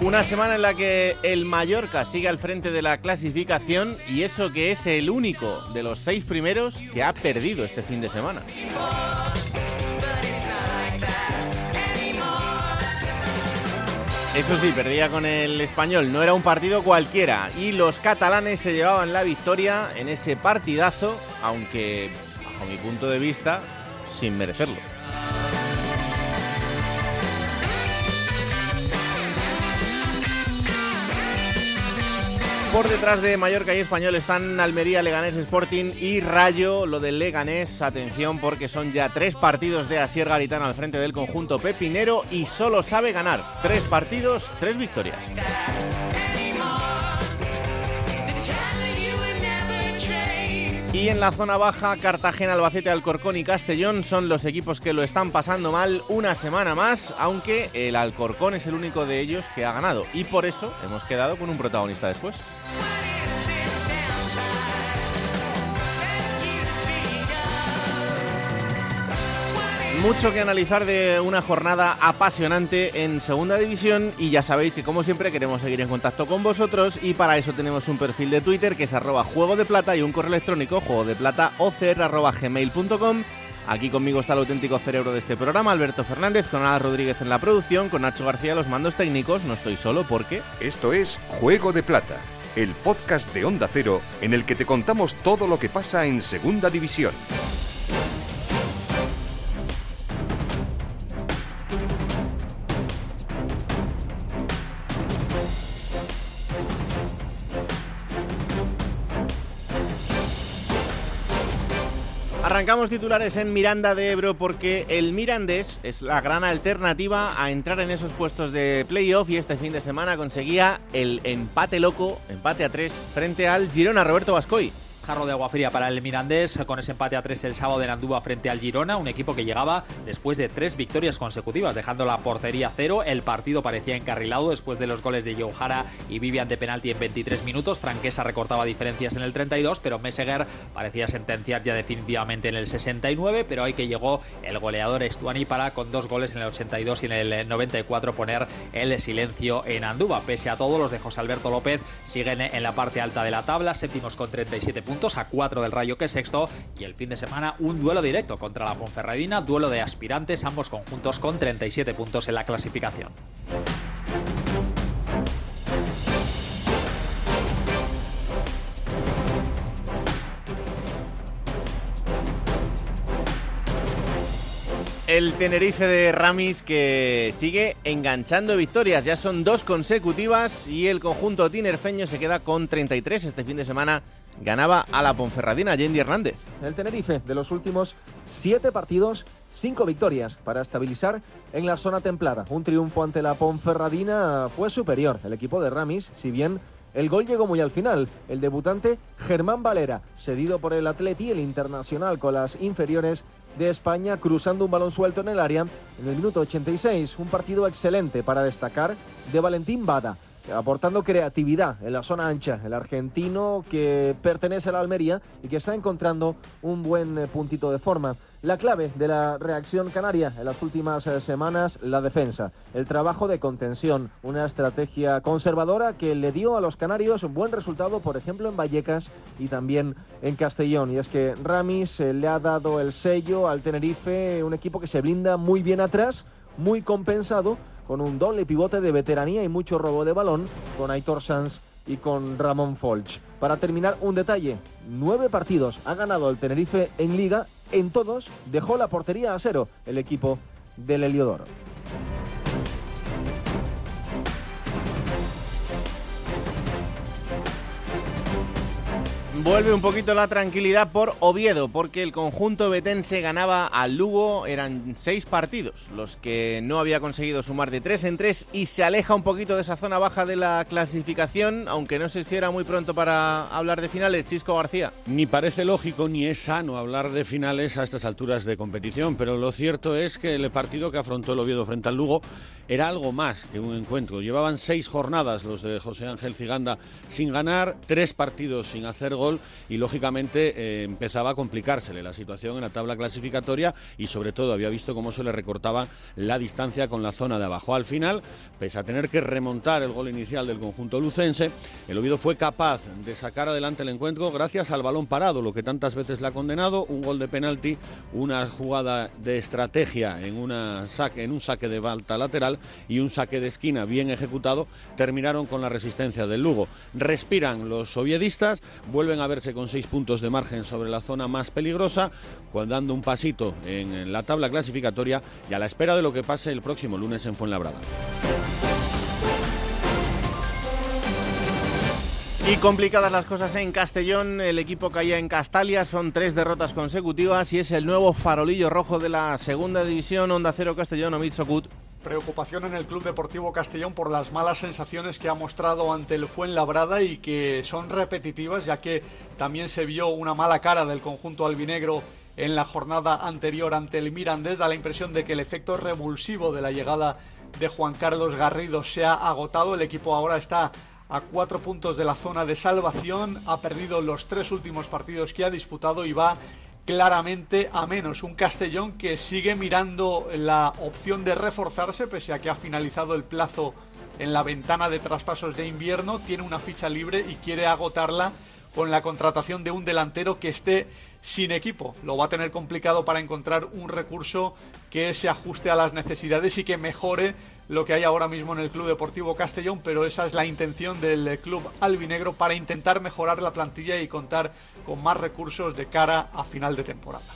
Una semana en la que el Mallorca sigue al frente de la clasificación y eso que es el único de los seis primeros que ha perdido este fin de semana. Eso sí, perdía con el español, no era un partido cualquiera y los catalanes se llevaban la victoria en ese partidazo, aunque bajo mi punto de vista, sin merecerlo. Por detrás de Mallorca y Español están Almería, Leganés, Sporting y Rayo. Lo del Leganés, atención porque son ya tres partidos de Asier Garitano al frente del conjunto pepinero y solo sabe ganar. Tres partidos, tres victorias. Y en la zona baja, Cartagena, Albacete, Alcorcón y Castellón son los equipos que lo están pasando mal una semana más, aunque el Alcorcón es el único de ellos que ha ganado. Y por eso hemos quedado con un protagonista después. Mucho que analizar de una jornada apasionante en Segunda División y ya sabéis que como siempre queremos seguir en contacto con vosotros y para eso tenemos un perfil de Twitter que es arroba juego de plata y un correo electrónico juego de plata gmail.com Aquí conmigo está el auténtico cerebro de este programa, Alberto Fernández, con Ana Rodríguez en la producción, con Nacho García los mandos técnicos. No estoy solo porque... Esto es Juego de Plata, el podcast de Onda Cero en el que te contamos todo lo que pasa en Segunda División. Titulares en Miranda de Ebro porque el Mirandés es la gran alternativa a entrar en esos puestos de playoff y este fin de semana conseguía el empate loco, empate a tres frente al Girona Roberto Bascoy jarro de agua fría para el Mirandés con ese empate a tres el sábado en Andúa frente al Girona, un equipo que llegaba después de tres victorias consecutivas, dejando la portería cero. El partido parecía encarrilado después de los goles de Joe Jara y Vivian de penalti en 23 minutos. Franquesa recortaba diferencias en el 32, pero Meseguer parecía sentenciar ya definitivamente en el 69, pero ahí que llegó el goleador Estuani para con dos goles en el 82 y en el 94 poner el silencio en Andúa. Pese a todo, los de José Alberto López siguen en la parte alta de la tabla, séptimos con 37 puntos a 4 del Rayo que es sexto y el fin de semana un duelo directo contra la Ponferradina, duelo de aspirantes, ambos conjuntos con 37 puntos en la clasificación. El Tenerife de Ramis que sigue enganchando victorias, ya son dos consecutivas y el conjunto tinerfeño se queda con 33 este fin de semana ganaba a la Ponferradina Yendi Hernández. El Tenerife, de los últimos siete partidos, cinco victorias para estabilizar en la zona templada. Un triunfo ante la Ponferradina fue superior. El equipo de Ramis, si bien el gol llegó muy al final. El debutante Germán Valera, cedido por el Atleti, el internacional con las inferiores de España, cruzando un balón suelto en el área en el minuto 86. Un partido excelente para destacar de Valentín Bada aportando creatividad en la zona ancha. El argentino que pertenece a la Almería y que está encontrando un buen eh, puntito de forma. La clave de la reacción canaria en las últimas eh, semanas, la defensa. El trabajo de contención, una estrategia conservadora que le dio a los canarios un buen resultado, por ejemplo, en Vallecas y también en Castellón. Y es que Ramis le ha dado el sello al Tenerife, un equipo que se blinda muy bien atrás, muy compensado con un doble pivote de veteranía y mucho robo de balón con Aitor Sanz y con Ramón Folch. Para terminar, un detalle. Nueve partidos ha ganado el Tenerife en liga. En todos dejó la portería a cero el equipo del Heliodoro. Vuelve un poquito la tranquilidad por Oviedo, porque el conjunto betense ganaba al Lugo, eran seis partidos los que no había conseguido sumar de tres en tres y se aleja un poquito de esa zona baja de la clasificación, aunque no sé si era muy pronto para hablar de finales, Chisco García. Ni parece lógico ni es sano hablar de finales a estas alturas de competición, pero lo cierto es que el partido que afrontó el Oviedo frente al Lugo era algo más que un encuentro. Llevaban seis jornadas los de José Ángel Ciganda sin ganar, tres partidos sin hacer gol y lógicamente eh, empezaba a complicársele la situación en la tabla clasificatoria y sobre todo había visto cómo se le recortaba la distancia con la zona de abajo. Al final, pese a tener que remontar el gol inicial del conjunto lucense, el Oviedo fue capaz de sacar adelante el encuentro gracias al balón parado, lo que tantas veces le ha condenado, un gol de penalti, una jugada de estrategia en, en un saque de balta lateral y un saque de esquina bien ejecutado terminaron con la resistencia del Lugo. Respiran los soviedistas, vuelven a verse con seis puntos de margen sobre la zona más peligrosa, dando un pasito en la tabla clasificatoria y a la espera de lo que pase el próximo lunes en Fuenlabrada. Y complicadas las cosas en Castellón, el equipo caía en Castalia, son tres derrotas consecutivas y es el nuevo farolillo rojo de la segunda división, Onda Cero Castellón, Omid Sokut. Preocupación en el Club Deportivo Castellón por las malas sensaciones que ha mostrado ante el Fuenlabrada y que son repetitivas, ya que también se vio una mala cara del conjunto albinegro en la jornada anterior ante el Mirandés. Da la impresión de que el efecto revulsivo de la llegada de Juan Carlos Garrido se ha agotado. El equipo ahora está a cuatro puntos de la zona de salvación, ha perdido los tres últimos partidos que ha disputado y va claramente a menos. Un Castellón que sigue mirando la opción de reforzarse, pese a que ha finalizado el plazo en la ventana de traspasos de invierno, tiene una ficha libre y quiere agotarla con la contratación de un delantero que esté sin equipo. Lo va a tener complicado para encontrar un recurso que se ajuste a las necesidades y que mejore lo que hay ahora mismo en el Club Deportivo Castellón, pero esa es la intención del club albinegro para intentar mejorar la plantilla y contar con más recursos de cara a final de temporada.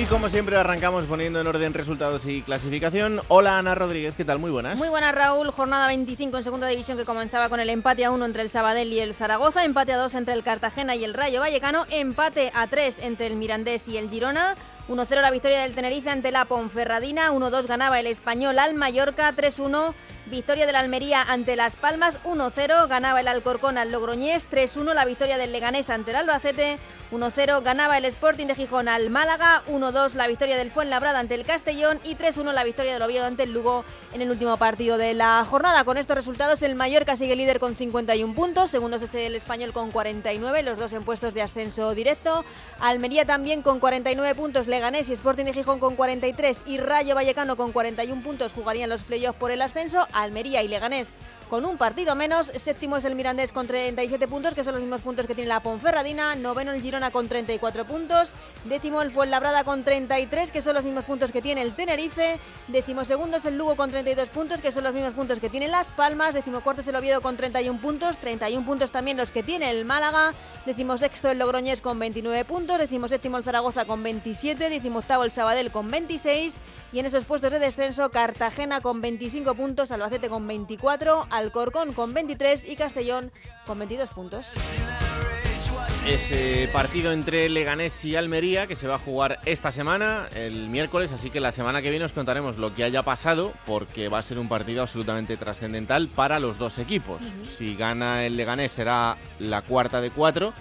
Y como siempre arrancamos poniendo en orden resultados y clasificación. Hola Ana Rodríguez, ¿qué tal? Muy buenas. Muy buenas Raúl, jornada 25 en segunda división que comenzaba con el empate a 1 entre el Sabadell y el Zaragoza, empate a 2 entre el Cartagena y el Rayo Vallecano, empate a 3 entre el Mirandés y el Girona, 1-0 la victoria del Tenerife ante la Ponferradina, 1-2 ganaba el Español al Mallorca, 3-1 Victoria del Almería ante Las Palmas, 1-0. Ganaba el Alcorcón al Logroñés, 3-1. La victoria del Leganés ante el Albacete, 1-0. Ganaba el Sporting de Gijón al Málaga, 1-2. La victoria del Fuenlabrada ante el Castellón y 3-1. La victoria del Oviedo ante el Lugo en el último partido de la jornada. Con estos resultados, el Mallorca sigue líder con 51 puntos. Segundo es el Español con 49, los dos en puestos de ascenso directo. Almería también con 49 puntos. Y Sporting de Gijón con 43 y Rayo Vallecano con 41 puntos jugarían los playoffs por el ascenso. Almería y Leganés con un partido menos. Séptimo es el Mirandés con 37 puntos, que son los mismos puntos que tiene la Ponferradina. Noveno el Girona con 34 puntos. Décimo el Fuenlabrada con 33, que son los mismos puntos que tiene el Tenerife. Décimo segundo es el Lugo con 32 puntos, que son los mismos puntos que tiene Las Palmas. Décimo cuarto es el Oviedo con 31 puntos. 31 puntos también los que tiene el Málaga. Décimo sexto el Logroñés con 29 puntos. Décimo séptimo el Zaragoza con 27. Décimo octavo el Sabadell con 26. Y en esos puestos de descenso, Cartagena con 25 puntos, Albacete con 24, Alcorcón con 23 y Castellón con 22 puntos. Ese partido entre Leganés y Almería que se va a jugar esta semana, el miércoles, así que la semana que viene os contaremos lo que haya pasado porque va a ser un partido absolutamente trascendental para los dos equipos. Si gana el Leganés será la cuarta de cuatro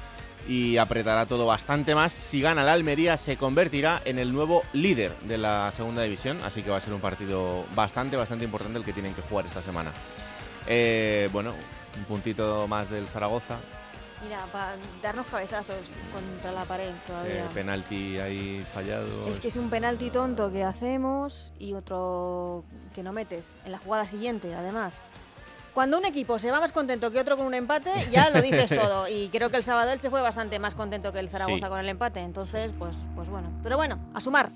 y apretará todo bastante más. Si gana la Almería se convertirá en el nuevo líder de la segunda división, así que va a ser un partido bastante, bastante importante el que tienen que jugar esta semana. Eh, bueno, un puntito más del Zaragoza. Mira, para darnos cabezazos contra la pared todavía. Penalti ahí fallado. Es que es un penalti tonto que hacemos y otro que no metes en la jugada siguiente, además. Cuando un equipo se va más contento que otro con un empate, ya lo dices todo. Y creo que el sábado él se fue bastante más contento que el Zaragoza con el empate. Entonces, pues, pues bueno. Pero bueno, a sumar.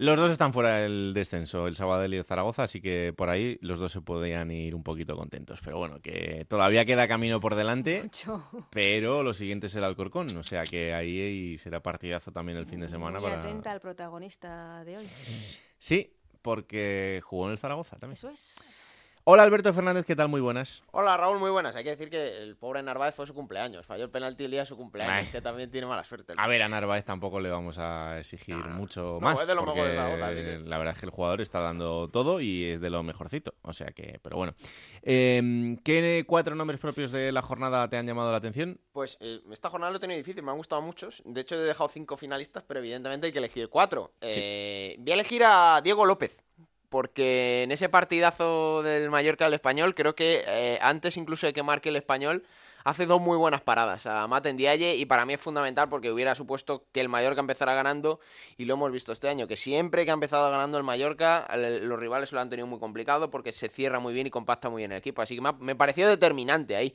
Los dos están fuera del descenso, el Sabadell y el Zaragoza, así que por ahí los dos se podían ir un poquito contentos. Pero bueno, que todavía queda camino por delante, Mucho. pero lo siguiente será el Corcón, o sea que ahí será partidazo también el fin de semana. Muy para... atenta al protagonista de hoy. Sí, porque jugó en el Zaragoza también. Eso es. Hola Alberto Fernández, ¿qué tal? Muy buenas. Hola Raúl, muy buenas. Hay que decir que el pobre Narváez fue su cumpleaños. Falló el penalti el día de su cumpleaños, Ay. que también tiene mala suerte. A ver, a Narváez tampoco le vamos a exigir No, no. mucho No, más, es de los porque de que- la verdad es que el jugador está dando todo y es de lo mejorcito. O sea que, pero bueno. Eh, ¿Qué cuatro nombres propios de la jornada te han llamado la atención? Pues eh, esta jornada lo he tenido difícil, me han gustado muchos. De hecho, he dejado cinco finalistas, pero evidentemente hay que elegir cuatro. Eh, Voy a elegir a Diego López, porque en ese partidazo del Mallorca al Español, creo que eh, antes incluso de que marque el Español, hace dos muy buenas paradas a Mate Ndiaye y para mí es fundamental porque hubiera supuesto que el Mallorca empezara ganando y lo hemos visto este año, que siempre que ha empezado ganando el Mallorca, los rivales lo han tenido muy complicado porque se cierra muy bien y compacta muy bien el equipo. Así que me pareció determinante ahí.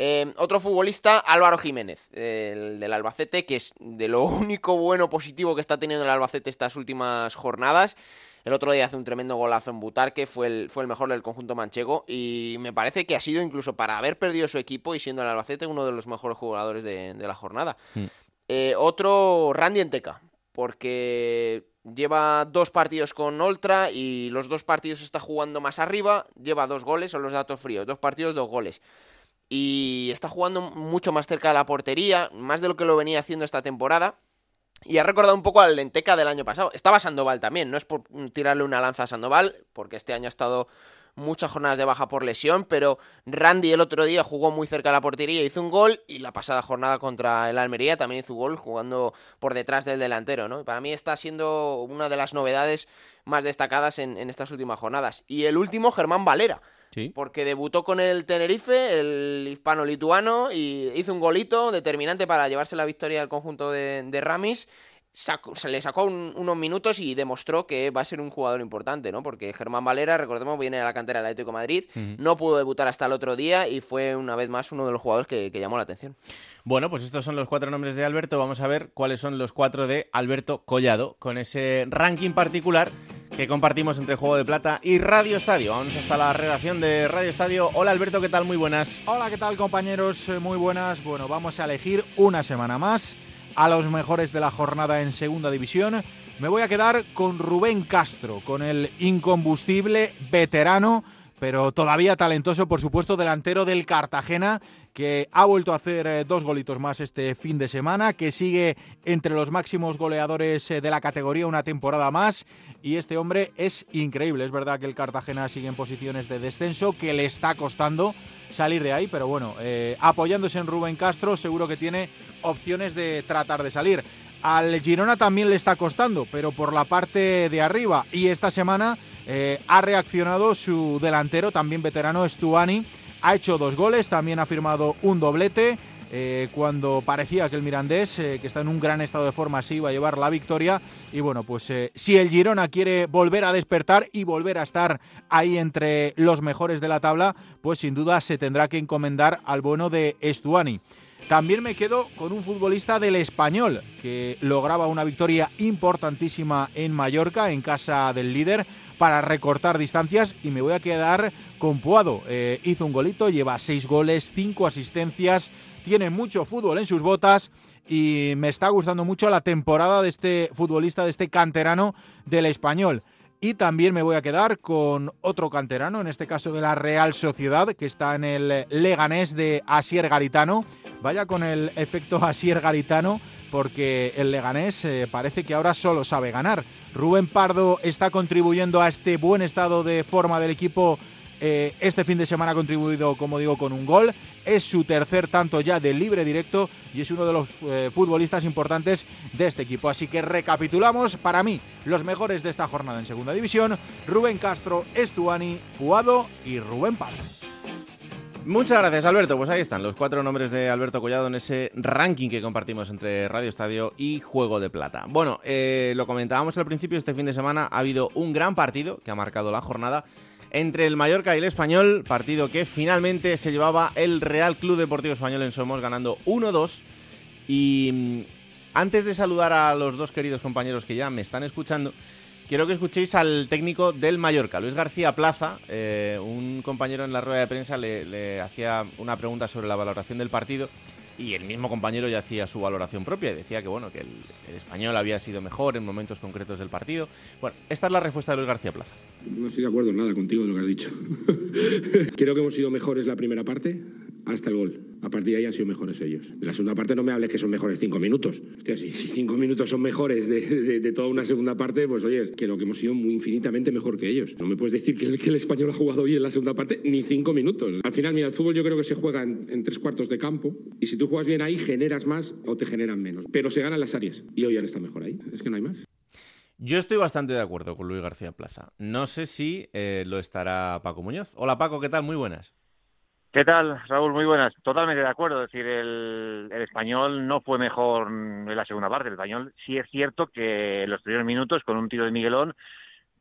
Eh, otro futbolista, Álvaro Jiménez, el del Albacete, que es de lo único bueno positivo que está teniendo el Albacete estas últimas jornadas. El otro día hace un tremendo golazo en Butarque, fue el, fue el mejor del conjunto manchego y me parece que ha sido incluso para haber perdido su equipo y siendo el Albacete uno de los mejores jugadores de, de la jornada. Mm. Eh, otro, Randy Enteca, porque lleva dos partidos con Oltra y los dos partidos está jugando más arriba, lleva dos goles, son los datos fríos, dos partidos, dos goles y está jugando mucho más cerca de la portería, más de lo que lo venía haciendo esta temporada. Y ha recordado un poco al Lenteca del año pasado. Estaba Sandoval también, no es por tirarle una lanza a Sandoval, porque este año ha estado muchas jornadas de baja por lesión, pero Randy el otro día jugó muy cerca de la portería, hizo un gol, y la pasada jornada contra el Almería también hizo un gol jugando por detrás del delantero, ¿no? Para mí está siendo una de las novedades más destacadas en estas últimas jornadas. Y el último, Germán Valera Sí. porque debutó con el Tenerife, el hispano-lituano, y hizo un golito determinante para llevarse la victoria al conjunto de, de Ramis. Sacó- se le sacó un- unos minutos y demostró que va a ser un jugador importante, ¿no? Porque Germán Valera, recordemos, viene de la cantera del Atlético de Madrid, no pudo debutar hasta el otro día y fue una vez más uno de los jugadores que, que llamó la atención. Bueno, pues estos son los cuatro nombres de Alberto. Vamos a ver cuáles son los cuatro de Alberto Collado, con ese ranking particular que compartimos entre Juego de Plata y Radio Estadio. Vamos hasta la redacción de Radio Estadio. Hola Alberto, ¿qué tal? Muy buenas. Hola, ¿qué tal compañeros? Eh, Muy buenas. Bueno, vamos a elegir una semana más a los mejores de la jornada en Segunda División. Me voy a quedar con Rubén Castro, con el incombustible veterano, pero todavía talentoso, por supuesto, delantero del Cartagena, que ha vuelto a hacer eh, dos golitos más este fin de semana, que sigue entre los máximos goleadores eh, de la categoría una temporada más. Y este hombre es increíble. Es verdad que el Cartagena sigue en posiciones de descenso, que le está costando salir de ahí, pero bueno, eh, apoyándose en Rubén Castro, seguro que tiene opciones de tratar de salir. Al Girona también le está costando, pero por la parte de arriba. Y esta semana eh, ha reaccionado su delantero, también veterano, Stuani. Ha hecho dos goles, también ha firmado un doblete. eh, cuando parecía que el Mirandés, eh, que está en un gran estado de forma, sí iba a llevar la victoria. Y bueno, pues si el Girona quiere volver a despertar y volver a estar ahí entre los mejores de la tabla, pues sin duda se tendrá que encomendar al bueno de Estuani. También me quedo con un futbolista del español que lograba una victoria importantísima en Mallorca, en casa del líder, para recortar distancias y me voy a quedar con Puado. Eh, hizo un golito, lleva seis goles, cinco asistencias, tiene mucho fútbol en sus botas y me está gustando mucho la temporada de este futbolista, de este canterano del español. Y también me voy a quedar con otro canterano, en este caso de la Real Sociedad, que está en el Leganés de Asier Garitano. Vaya con el efecto Asier Garitano, porque el Leganés eh, parece que ahora solo sabe ganar. Rubén Pardo está contribuyendo a este buen estado de forma del equipo. Eh, este fin de semana ha contribuido, como digo, con un gol. Es su tercer tanto ya de libre directo y es uno de los eh, futbolistas importantes de este equipo. Así que recapitulamos para mí los mejores de esta jornada en Segunda División. Rubén Castro, Estuani, Puado y Rubén Pardo. Muchas gracias, Alberto. Pues ahí están los cuatro nombres de Alberto Collado en ese ranking que compartimos entre Radio Estadio y Juego de Plata. Bueno, eh, lo comentábamos al principio, este fin de semana ha habido un gran partido que ha marcado la jornada entre el Mallorca y el Español, partido que finalmente se llevaba el Real Club Deportivo Español en Somos ganando 1-2 y mm, antes de saludar a los dos queridos compañeros que ya me están escuchando, quiero que escuchéis al técnico del Mallorca, Luis García Plaza. Eh, un compañero en la rueda de prensa le, le hacía una pregunta sobre la valoración del partido y el mismo compañero ya hacía su valoración propia y decía que bueno que el, el, español había sido mejor en momentos concretos del partido. Bueno, esta es la respuesta de Luis García Plaza. No estoy de acuerdo en nada contigo de lo que has dicho. Creo que hemos sido mejores la primera parte hasta el gol. A partir de ahí han sido mejores ellos. De la segunda parte no me hables que son mejores cinco minutos. Si, cinco minutos son mejores de, toda una segunda parte, pues oye, es que lo que hemos sido muy infinitamente mejor que ellos. No me puedes decir que el, español ha jugado bien en la segunda parte ni cinco minutos. Al final, mira, el fútbol yo creo que se juega en, tres cuartos de campo y si tú juegas bien ahí, generas más o te generan menos. Pero se ganan las áreas y hoy han estado mejor ahí. Es que no hay más. Yo estoy bastante de acuerdo con Luis García Plaza. No sé si eh, lo estará Paco Muñoz. Hola Paco, ¿qué tal? Muy buenas. ¿Qué tal, Raúl? Muy buenas. Totalmente de acuerdo. Es decir, el, el, español no fue mejor en la segunda parte. El español sí es cierto que en los primeros minutos, con un tiro de Miguelón,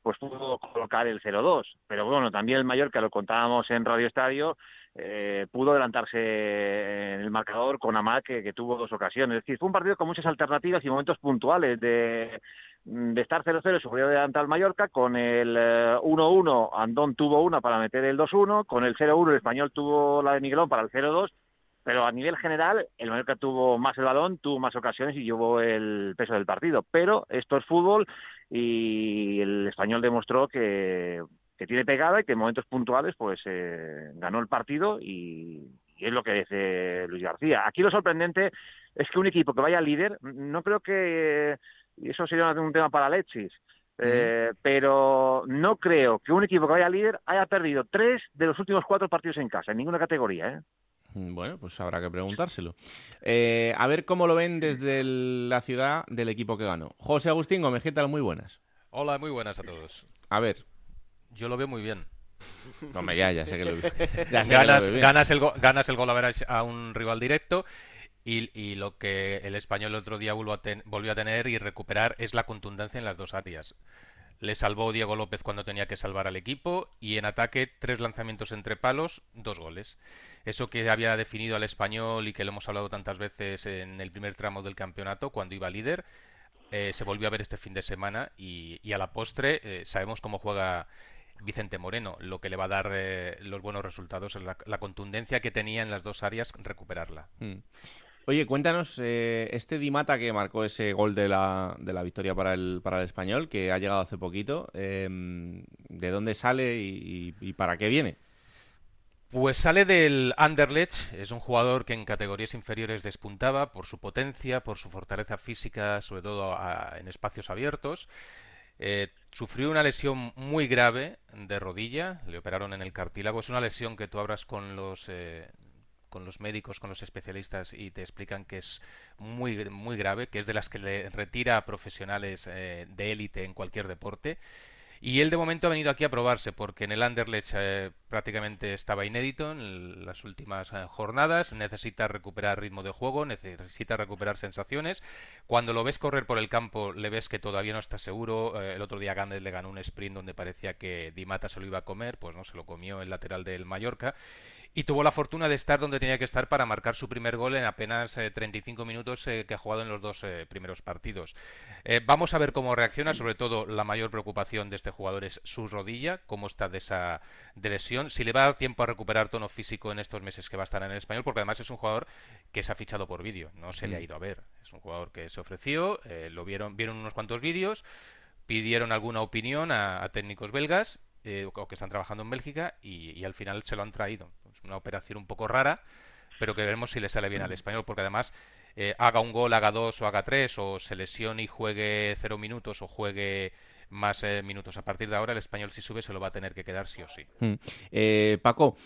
pues pudo colocar el 0-2. Pero bueno, también el Mallorca, lo contábamos en Radio Estadio, eh, pudo adelantarse en el marcador con Amat, que, que, tuvo dos ocasiones. Es decir, fue un partido con muchas alternativas y momentos puntuales de, de estar 0-0 se podía adelantar al Mallorca, con el 1-1 Andón tuvo una para meter el 2-1, con el 0-1 el Español tuvo la de Miguelón para el 0-2, pero a nivel general el Mallorca tuvo más el balón, tuvo más ocasiones y llevó el peso del partido. Pero esto es fútbol y el Español demostró que, que tiene pegada y que en momentos puntuales pues eh, ganó el partido y, y es lo que dice Luis García. Aquí lo sorprendente es que un equipo que vaya líder, no creo que y eso sería un tema para Lechis. Eh, pero no creo que un equipo que vaya líder haya perdido tres de los últimos cuatro partidos en casa, en ninguna categoría. ¿eh? Bueno, pues habrá que preguntárselo. Eh, a ver cómo lo ven desde el, la ciudad del equipo que ganó. José Agustín Gómez, ¿qué tal? Muy buenas. Hola, muy buenas a todos. A ver. Yo lo veo muy bien. Hombre, ya, ya sé que lo, ya sé ganas, que lo ganas, el ganas el gol a ver a un rival directo y, y, lo que el español el otro día volvió a, ten, volvió a, tener y recuperar es la contundencia en las dos áreas. Le salvó Diego López cuando tenía que salvar al equipo y en ataque tres lanzamientos entre palos, dos goles. Eso que había definido al español y que lo hemos hablado tantas veces en el primer tramo del campeonato cuando iba líder, eh, se volvió a ver este fin de semana y, a la postre eh, sabemos cómo juega Vicente Moreno. Lo que le va a dar eh, los buenos resultados es la, la, contundencia que tenía en las dos áreas, recuperarla. Mm. Oye, cuéntanos, eh, este Dimata que marcó ese gol de la, de la victoria para el, para el español, que ha llegado hace poquito, eh, ¿de dónde sale y, para qué viene? Pues sale del Anderlecht, es un jugador que en categorías inferiores despuntaba por su potencia, por su fortaleza física, sobre todo en espacios abiertos. Eh, sufrió una lesión muy grave de rodilla, le operaron en el cartílago. Es una lesión que tú abras con los eh, con los médicos, con los especialistas y te explican que es muy, muy grave, que es de las que le retira a profesionales eh, de élite en cualquier deporte. Y él de momento ha venido aquí a probarse porque en el Anderlecht eh, prácticamente estaba inédito en las últimas eh, jornadas, necesita recuperar ritmo de juego, necesita recuperar sensaciones. Cuando lo ves correr por el campo le ves que todavía no está seguro. Eh, el otro día Gámez le ganó un sprint donde parecía que Dimata se lo iba a comer, pues no se lo comió el lateral del Mallorca y tuvo la fortuna de estar donde tenía que estar para marcar su primer gol en apenas eh, 35 minutos eh, que ha jugado en los dos eh, primeros partidos. Eh, vamos a ver cómo reacciona, sobre todo la mayor preocupación de este jugador es su rodilla, cómo está de esa de lesión, si le va a dar tiempo a recuperar tono físico en estos meses que va a estar en el español, porque además es un jugador que se ha fichado por vídeo, no se mm. le ha ido a ver, es un jugador que se ofreció, lo vieron, vieron unos cuantos vídeos, pidieron alguna opinión a, a técnicos belgas eh, o que están trabajando en Bélgica y, y, al final se lo han traído. Es una operación un poco rara, pero que veremos si le sale bien al español, porque además eh, haga un gol, haga dos o haga tres, o se lesione y juegue cero minutos o juegue más eh, minutos. A partir de ahora el español si sube se lo va a tener que quedar sí o sí. Mm. Eh, Paco,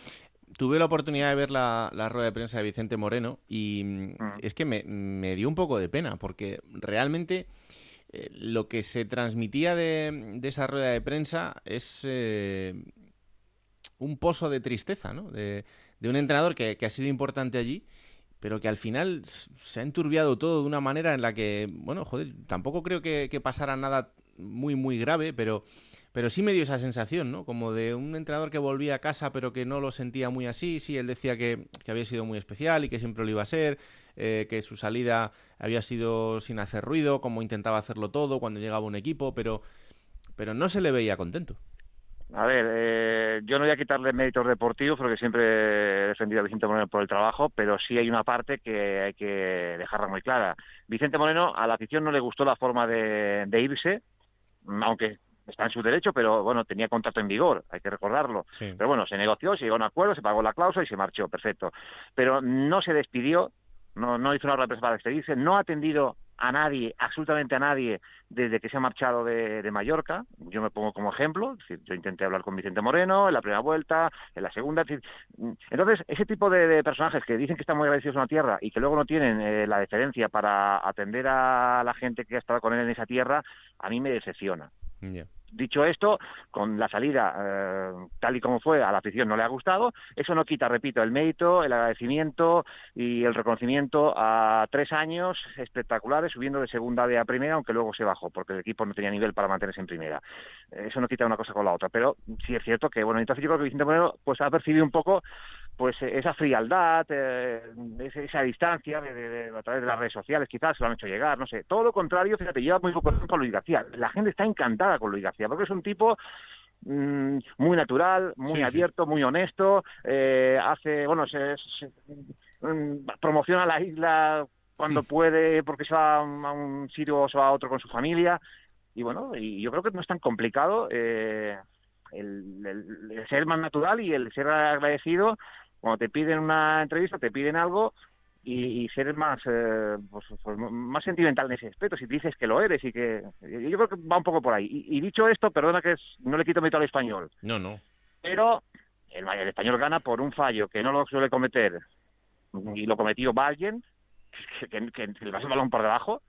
tuve la oportunidad de ver la, la, rueda de prensa de Vicente Moreno y mm. es que me, me, dio un poco de pena porque realmente eh, lo que se transmitía de, esa rueda de prensa es eh, un pozo de tristeza, ¿no? De, de un entrenador que, ha sido importante allí, pero que al final se ha enturbiado todo de una manera en la que, bueno, joder, tampoco creo que, que pasara nada muy, muy grave, pero, pero sí me dio esa sensación, ¿no? Como de un entrenador que volvía a casa pero que no lo sentía muy así. Sí, él decía que había sido muy especial y que siempre lo iba a ser, eh, que su salida había sido sin hacer ruido, como intentaba hacerlo todo cuando llegaba un equipo, pero, pero no se le veía contento. A ver, eh, yo no voy a quitarle méritos deportivos porque siempre he defendido a Vicente Moreno por el trabajo, pero sí hay una parte que hay que dejarla muy clara. Vicente Moreno a la afición no le gustó la forma de, irse, aunque está en su derecho, pero bueno, tenía contrato en vigor, hay que recordarlo. Pero bueno, se negoció, se llegó a un acuerdo, se pagó la cláusula y se marchó, perfecto. Pero no se despidió, no, no hizo una hora de prensa para despedirse, no ha atendido a nadie, absolutamente a nadie, desde que se ha marchado de, Mallorca. Yo me pongo como ejemplo, yo intenté hablar con Vicente Moreno en la primera vuelta, en la segunda. entonces, ese tipo de, personajes que dicen que están muy agradecidos en la tierra y que luego no tienen eh, la deferencia para atender a la gente que ha estado con él en esa tierra, a mí me decepciona. Dicho esto, con la salida eh, tal y como fue a la afición no le ha gustado, eso no quita, repito, el mérito, el agradecimiento y el reconocimiento a tres años espectaculares subiendo de segunda a primera, aunque luego se bajó porque el equipo no tenía nivel para mantenerse en primera. Eso no quita una cosa con la otra, pero sí es cierto que, bueno, entonces yo creo que Vicente Moreno pues ha percibido un poco pues esa frialdad, eh, esa distancia a través de las redes sociales, quizás se lo han hecho llegar, no sé. Todo lo contrario, fíjate, lleva muy poco tiempo con Luis García. La gente está encantada con Luis García, porque es un tipo mm, muy natural, muy abierto, muy honesto, eh, hace, bueno, se, mm, promociona la isla cuando puede porque se va a un sitio o se va a otro con su familia y bueno, y yo creo que no es tan complicado eh, el, el, ser más natural y el ser agradecido cuando te piden una entrevista, te piden algo y, ser más eh, pues, pues, más sentimental en ese aspecto si dices que lo eres y que yo creo que va un poco por ahí. Y, dicho esto perdona que no le quito mérito al español. No no. Pero el, español gana por un fallo que no lo suele cometer y lo cometió alguien que, que, le pasó el balón por debajo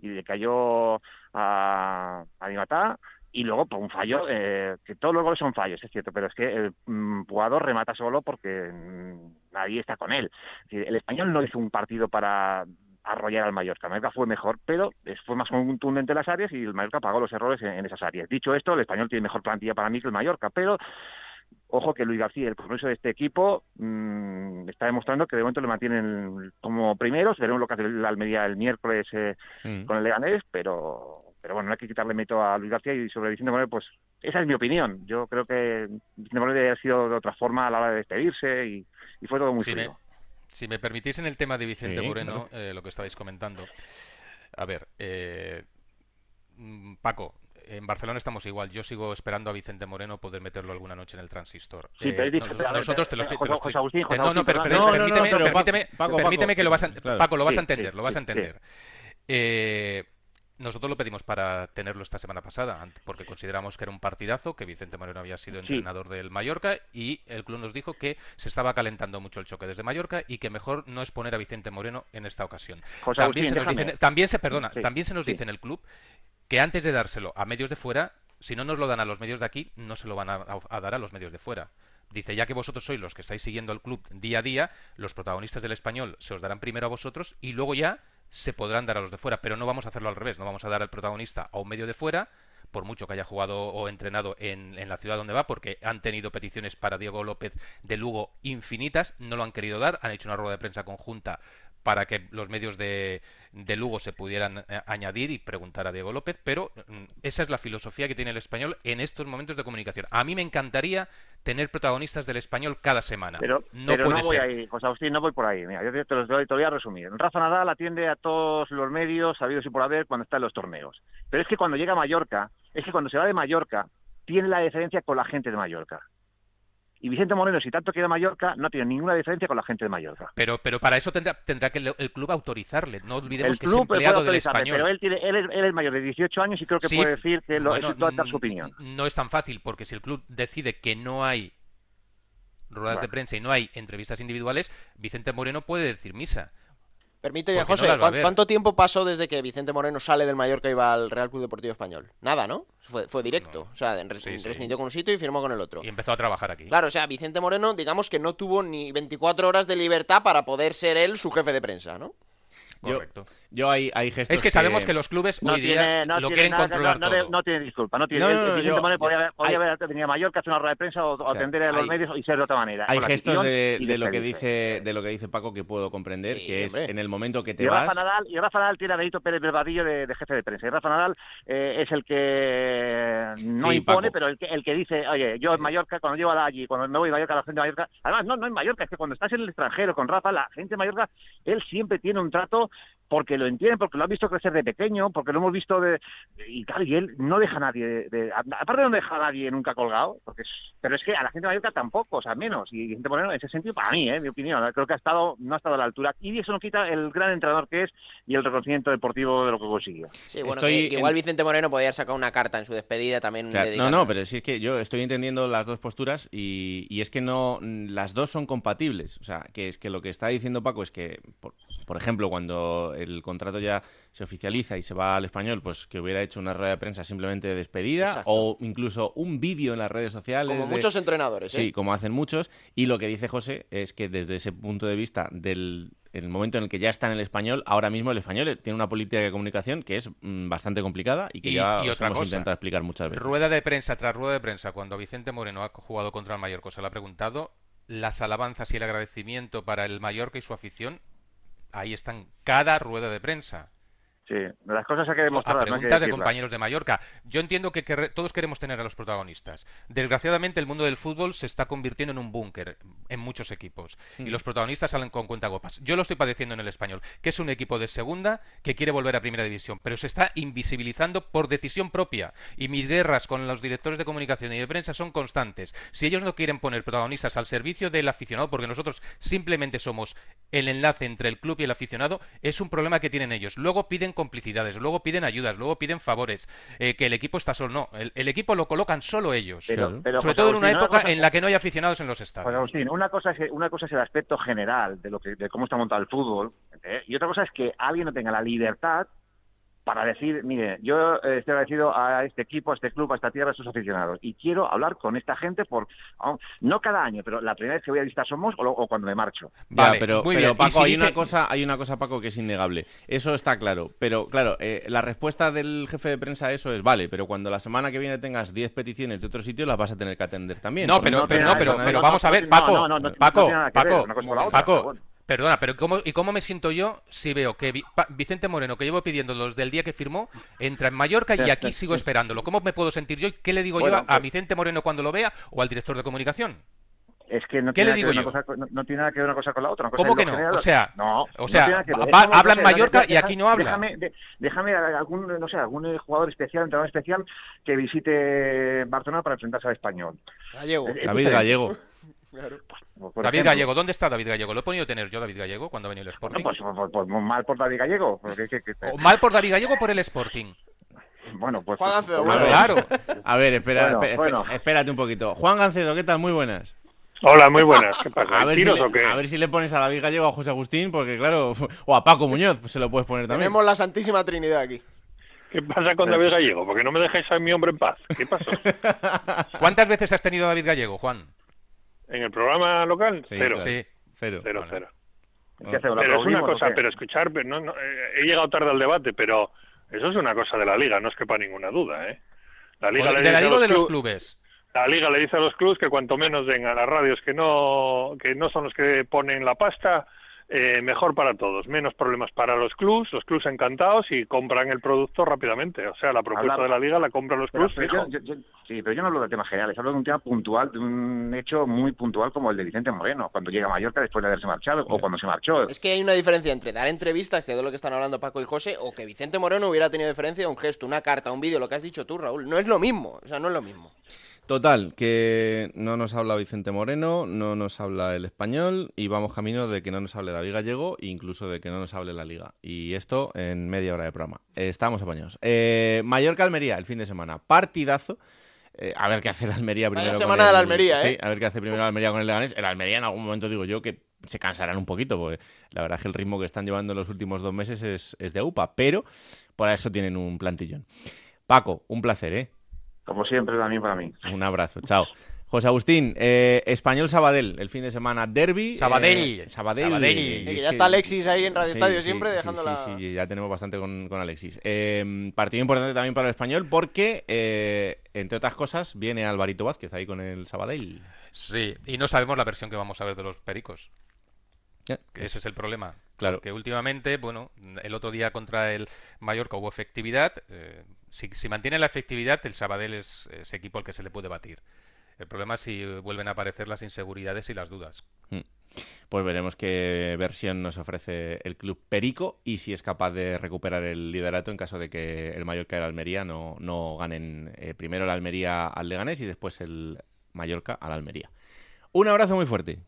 y le cayó a, a Dimatá y luego por un fallo, eh, que todos los goles son fallos, es cierto, pero es que el mm, jugador remata solo porque mm, nadie está con él. el español no hizo un partido para arrollar al Mallorca. El Mallorca fue mejor, pero fue más contundente en las áreas y el Mallorca pagó los errores en, esas áreas. Dicho esto, el español tiene mejor plantilla para mí que el Mallorca, pero ojo que Luis García, el compromiso de este equipo, mm, está demostrando que de momento le mantienen como primeros. Veremos lo que hace la Almería el miércoles eh, con el Leganés, pero pero bueno, no hay que quitarle mérito a Luis García y sobre Vicente Moreno, pues esa es mi opinión. Yo creo que Vicente Moreno ha sido de otra forma a la hora de despedirse y, fue todo muy si Me, si me permitís en el tema de Vicente Moreno, eh, lo que estabais comentando. A ver, eh, mm, Paco, en Barcelona estamos igual. Yo sigo esperando a Vicente Moreno poder meterlo alguna noche en el transistor. Sí, pero eh, nosotros, te lo estoy. No, no, pero, permíteme, permíteme, que lo vas a, Paco, lo vas a entender, lo vas a entender. Eh, nosotros lo pedimos para tenerlo esta semana pasada, porque consideramos que era un partidazo, que Vicente Moreno había sido entrenador del Mallorca y el club nos dijo que se estaba calentando mucho el choque desde Mallorca y que mejor no es poner a Vicente Moreno en esta ocasión. también, se nos dice, también se perdona, también se nos dice en el club que antes de dárselo a medios de fuera, si no nos lo dan a los medios de aquí, no se lo van a, a dar a los medios de fuera. Dice, ya que vosotros sois los que estáis siguiendo al club día a día, los protagonistas del español se os darán primero a vosotros y luego ya se podrán dar a los de fuera, pero no vamos a hacerlo al revés, no vamos a dar al protagonista a un medio de fuera, por mucho que haya jugado o entrenado en, la ciudad donde va, porque han tenido peticiones para Diego López de Lugo infinitas, no lo han querido dar, han hecho una rueda de prensa conjunta para que los medios de, de Lugo se pudieran eh, añadir y preguntar a Diego López, pero mm, esa es la filosofía que tiene el español en estos momentos de comunicación. A mí me encantaría tener protagonistas del español cada semana. Pero no, voy ahí, José Agustín, no voy por ahí. Mira, yo te, lo, te voy a resumir. Rafa Nadal atiende a todos los medios, sabidos y por haber, cuando está en los torneos. Pero es que cuando llega a Mallorca, es que cuando se va de Mallorca, tiene la diferencia con la gente de Mallorca. Y Vicente Moreno, si tanto quiere Mallorca, no tiene ninguna diferencia con la gente de Mallorca. Pero, pero para eso tendrá, tendrá que el, club autorizarle. No olvidemos que es empleado del español. Pero él, tiene, él, es, mayor de 18 años y creo que puede decir que lo, bueno, dar su opinión. No es tan fácil, porque si el club decide que no hay ruedas de prensa y no hay entrevistas individuales, Vicente Moreno puede decir misa. Permíteme, José, ¿cuánto tiempo pasó desde que Vicente Moreno sale del Mallorca y va al Real Club Deportivo Español? Nada, ¿no? Fue, fue directo. O sea, rescindió con un sitio y firmó con el otro. Y empezó a trabajar aquí. Claro, o sea, Vicente Moreno, digamos que no tuvo ni 24 horas de libertad para poder ser él su jefe de prensa, ¿no? Correcto. Yo, hay, hay gestos Es que sabemos que los clubes No hoy día tiene, no lo tiene quieren nada- controlar no, todo. no, no tiene disculpa. No tiene, No, no, no, yo- podía, haber- podía haber venido a Mallorca, hacer una rueda de prensa o, atender a los hay- medios y ser de otra manera. Hay gestos de, de lo que dice de lo que dice Paco que puedo comprender, Sí, que es hombre. en el momento que te Y vas. Rafa, Nadal, y Rafa Nadal tiene a Benito Pérez Belvadillo de, de jefe de prensa. Y Rafa Nadal eh, es el que no Sí, impone, Paco. pero el que, el que dice, oye, yo en Mallorca, cuando llego allí, cuando me voy a Mallorca, la gente de Mallorca, además no, no en Mallorca, es que cuando estás en el extranjero con Rafa, la gente de Mallorca, él siempre tiene un trato porque lo entienden, porque lo han visto crecer de pequeño, porque lo hemos visto de... Y claro, y él no deja a nadie, de, de- aparte no deja a nadie nunca colgado, porque es, pero es que a la gente de Mallorca tampoco, o sea, menos. Y Vicente Moreno, en ese sentido, para mí, eh, mi opinión, creo que ha estado, no ha estado a la altura. Y eso no quita el gran entrenador que es y el reconocimiento deportivo de lo que consiguió. Sí, bueno, Estoy que igual en- Vicente Moreno podía haber sacado una carta en su despedida también. Claro, no, no, pero sí es que yo estoy entendiendo las dos posturas y, y es que no las dos son compatibles. O sea, que es que lo que está diciendo Paco es que, por, por ejemplo, cuando el contrato ya se oficializa y se va al español, pues que hubiera hecho una rueda de prensa simplemente de despedida Exacto. o incluso un vídeo en las redes sociales. Como de- muchos entrenadores, ¿eh? Sí, como hacen muchos. Y lo que dice José es que desde ese punto de vista del el momento en el que ya está en el español, ahora mismo el español tiene una política de comunicación que es mm, bastante complicada y que Y- ya y os hemos cosa, intentado explicar muchas veces. Rueda de prensa tras rueda de prensa, cuando Vicente Moreno ha jugado contra el Mallorca, se le ha preguntado, las alabanzas y el agradecimiento para el Mallorca y su afición, ahí están cada rueda de prensa. Sí, las cosas hay que a demostrarlas, no hay que preguntas de decirlas. compañeros de Mallorca. Yo entiendo que todos queremos tener a los protagonistas. Desgraciadamente, el mundo del fútbol se está convirtiendo en un búnker en muchos equipos. Y Mm. los protagonistas salen con cuentagopas. Yo lo estoy padeciendo en el español, que es un equipo de segunda que quiere volver a primera división, pero se está invisibilizando por decisión propia. Y mis guerras con los directores de comunicación y de prensa son constantes. Si ellos no quieren poner protagonistas al servicio del aficionado, porque nosotros simplemente somos el enlace entre el club y el aficionado, es un problema que tienen ellos. Luego piden complicidades, luego piden ayudas, luego piden favores, eh, que el equipo está solo. No, el, el equipo lo colocan solo ellos. Pero- pero, Sobre José todo en una época cosa- en la que no hay aficionados en los estadios. Agustín, una cosa es una cosa es el aspecto general de lo que de cómo está montado el fútbol ¿eh? y otra cosa es que alguien no tenga la libertad para decir, mire, yo eh, estoy agradecido a este equipo, a este club, a esta tierra, a sus aficionados y quiero hablar con esta gente por oh, no cada año, pero la primera vez que voy a visitar Somos o, lo- o cuando me marcho. Ya, pero, muy pero bien. Y Paco, si hay dice- una cosa, hay una cosa, Paco, que es innegable. Eso está claro. Pero claro, eh, la respuesta del jefe de prensa a eso es vale, pero cuando la semana que viene tengas 10 peticiones de otro sitio, las vas a tener que atender también. No, pero, te pero, no, pero, pero vamos a ver, no, Paco, no, no, no, no Paco, tiene nada que ver Paco, Paco. Perdona, pero ¿cómo, ¿y cómo me siento yo si veo que Vi- Pa- Vicente Moreno, que llevo pidiéndolo desde el día que firmó, entra en Mallorca y aquí sigo esperándolo? ¿Cómo me puedo sentir yo? y ¿Qué le digo Bueno, yo a, a pues- Vicente Moreno cuando lo vea o al director de comunicación? Es que no ¿Qué tiene le digo nada que ver yo? una cosa con- no, no tiene nada que ver una cosa con la otra. una cosa ¿Cómo que no? general- O sea, no, o sea, habla en Mallorca y aquí no habla. Déjame, de- déjame a- algún, no sé, algún eh, jugador especial, entrenador especial que visite Barcelona para enfrentarse al español. Gallego. Es- es David diferente. Por David ejemplo. Gallego, ¿dónde está David Gallego? ¿Lo he podido tener yo, David Gallego, cuando ha venido el Sporting? Bueno, pues, pues- pues mal por David Gallego. porque que- que- ¿O mal por David Gallego o por el Sporting? Bueno, pues. Juan pues- Gancedo, pues- bueno. Claro. A ver, espera, Bueno, espera, bueno. espérate un poquito. Juan Gancedo, ¿qué tal? Muy buenas. Hola, muy buenas. ¿Qué pasa? A ¿Hay ver, si le, o qué? a ver si le pones a David Gallego o a José Agustín, porque claro, o a Paco Muñoz, pues se lo puedes poner también. Tenemos la Santísima Trinidad aquí. ¿Qué pasa con David Gallego? Porque no me dejáis a mi hombre en paz. ¿Qué pasó? ¿Cuántas veces has tenido a David Gallego, Juan? ¿En el programa local? Sí, cero. claro. Sí. Cero. Cero, Vale. cero. ¿Qué hacemos? ¿Lo Pero es una cosa, pero escuchar, pero no, no, eh, he llegado tarde al debate, pero eso es una cosa de la liga, no es quepa ninguna duda, ¿eh? La liga le de, la dice a Liga de los club- clubes? La liga le dice a los clubs que cuanto menos den a las radios que no que no son los que ponen la pasta, eh, mejor para todos, menos problemas para los clubs, los clubs encantados y compran el producto rápidamente. O sea, la propuesta de la liga la compran los clubs. pero fijo. yo- yo- yo- sí, pero yo no hablo de temas generales, hablo de un tema puntual, de un hecho muy puntual como el de Vicente Moreno, cuando llega a Mallorca después de haberse marchado o cuando se marchó. Es que hay una diferencia entre dar entrevistas, que es de lo que están hablando Paco y José, o que Vicente Moreno hubiera tenido diferencia un gesto, una carta, un vídeo, lo que has dicho tú, Raúl. No es lo mismo, o sea, no es lo mismo. Total, que no nos habla Vicente Moreno, no nos habla el español y vamos camino de que no nos hable David Gallego e incluso de que no nos hable la liga. Y esto en media hora de programa. Eh, estamos apañados. Eh, Mallorca-Almería, el fin de semana. Partidazo. Eh, a ver qué hace la Almería primero. semana con de la Almería, Sí, ¿eh? a ver qué hace primero la Almería con el Leganés. El Almería en algún momento digo yo que se cansarán un poquito, porque la verdad es que el ritmo que están llevando en los últimos dos meses es, es de UPA, pero por eso tienen un plantillón. Paco, un placer, ¿eh? Como siempre, también para mí. Un abrazo, chao. José Agustín, eh, Español Sabadell, el fin de semana, derby. Sabadell. eh, Sabadell. Sabadell. Que es ya está Alexis ahí en Radio Sí, Estadio sí, siempre sí, dejándola. Sí, sí, ya tenemos bastante con, con Alexis. Eh, partido importante también para el español porque, eh, entre otras cosas, viene Alvarito Vázquez ahí con el Sabadell. Sí, y no sabemos la versión que vamos a ver de los Pericos. Que Ese es el problema. Claro. Que últimamente, bueno, el otro día contra el Mallorca hubo efectividad. eh, si, mantiene la efectividad, el Sabadell es ese equipo al que se le puede batir. El problema es si vuelven a aparecer las inseguridades y las dudas. Mm. Pues veremos qué versión nos ofrece el club Perico y si es capaz de recuperar el liderato en caso de que el Mallorca y el Almería no, no ganen eh, primero el Almería al Leganés y después el Mallorca al Almería. Un abrazo muy fuerte.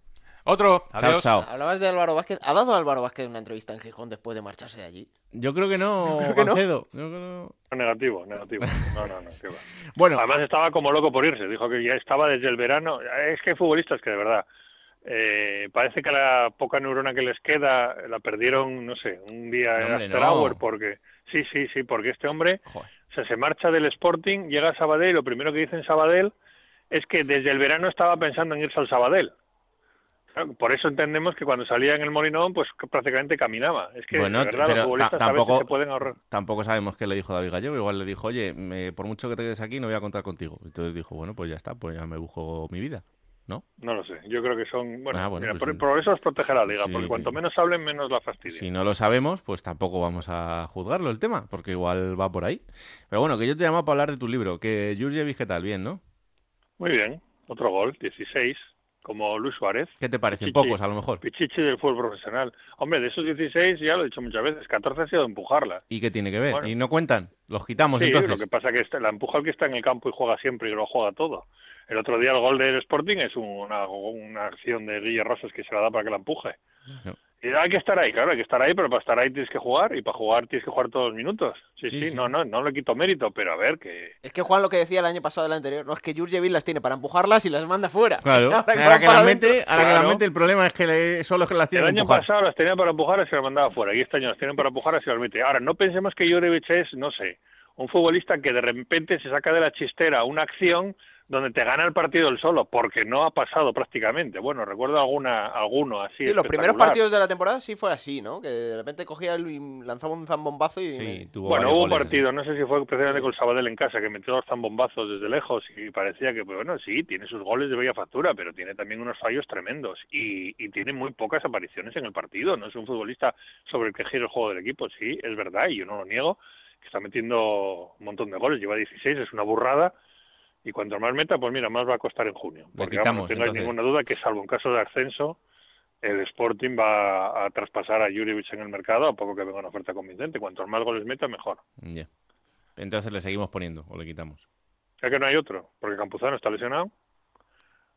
Otro, Chao, adiós. chao. Hablabas de Álvaro Vázquez. ¿Ha dado Álvaro Vázquez una entrevista en Gijón después de marcharse de allí? Yo creo que no, Creo que no. Gancedo. Yo creo que no. Negativo, negativo. No, no, no. Bueno, Además estaba como loco por irse. Dijo que ya estaba desde el verano. Es que hay futbolistas que de verdad eh, parece que la poca neurona que les queda la perdieron, no sé, un día No, en hombre, after no. hour porque sí, sí, sí, porque este hombre Joder. o sea, se marcha del Sporting, llega a Sabadell y lo primero que dice en Sabadell es que desde el verano estaba pensando en irse al Sabadell. Por eso entendemos que cuando salía en el Molinón, pues prácticamente caminaba. Es que Bueno, verdad, pero los futbolistas ta- a veces tampoco- se pueden ahorrar. tampoco sabemos qué le dijo David Gallego. Igual le dijo, oye, me- por mucho que te quedes aquí, no voy a contar contigo. Entonces dijo, bueno, pues ya está, pues ya me busco mi vida. ¿No? No lo sé. Yo creo que son. Bueno, Ah, bueno, mira, pues por, por eso os protege la liga, Sí. porque cuanto menos hablen, menos la fastidia. Si no lo sabemos, pues tampoco vamos a juzgarlo el tema, porque igual va por ahí. Pero bueno, que yo te llamo para hablar de tu libro, que Jurjevic, ¿qué tal? Bien, ¿no? Muy bien. Otro gol, 16, como Luis Suárez. ¿Qué te parecen? Pichichi. Pocos, a lo mejor. Pichichi del fútbol profesional. Hombre, de esos 16, ya lo he dicho muchas veces, 14 ha sido empujarla. ¿Y qué tiene que ver? Bueno. ¿Y no cuentan? ¿Los quitamos Sí, entonces? lo que pasa que está- la empuja el que está en el campo y juega siempre y lo juega todo. El otro día el gol del Sporting es una, una acción de Guille Rosas que se la da para que la empuje. No. Y hay que estar ahí, claro, hay que estar ahí, pero para estar ahí tienes que jugar y para jugar tienes que jugar todos los minutos. Sí, Sí, sí, sí. no, no, no le quito mérito, pero a ver que... Es que Juan lo que decía el año pasado del anterior, no es que Jurjevic las tiene para empujarlas y las manda fuera. Claro, Ahora que ahora que, para la adentro, mente, ahora que la claro. mente el problema es que le- solo que las El tiene que año empujar. pasado las tenía para empujar y se las mandaba fuera. Y este año las tienen para empujar y se las mete. Ahora, no pensemos que Jurjevic es, no sé, un futbolista que de repente se saca de la chistera una acción donde te gana el partido él solo, porque no ha pasado prácticamente. Bueno, recuerdo alguna, alguno así. Sí, los primeros partidos de la temporada sí fue así, ¿no? Que de repente cogía el- y lanzaba un zambombazo y... Sí, tuvo Bueno, hubo un partido, no sé si fue precisamente con el Sabadell en casa, que metió dos zambombazos desde lejos y parecía que, pues, bueno, sí, tiene sus goles de bella factura, pero tiene también unos fallos tremendos y, y tiene muy pocas apariciones en el partido. No es un futbolista sobre el que gira el juego del equipo, sí, es verdad, y yo no lo niego, que está metiendo un montón de goles, lleva 16, es una burrada. Y cuanto más meta, pues mira, más va a costar en junio. Porque vamos, quitamos, no tengáis entonces. ninguna duda que salvo en caso de ascenso, el Sporting va a traspasar a Jurjevic en el mercado a poco que venga una oferta convincente. Cuantos más goles meta, mejor. Ya. Entonces le seguimos poniendo o le quitamos. Ya que no hay otro, porque Campuzano está lesionado.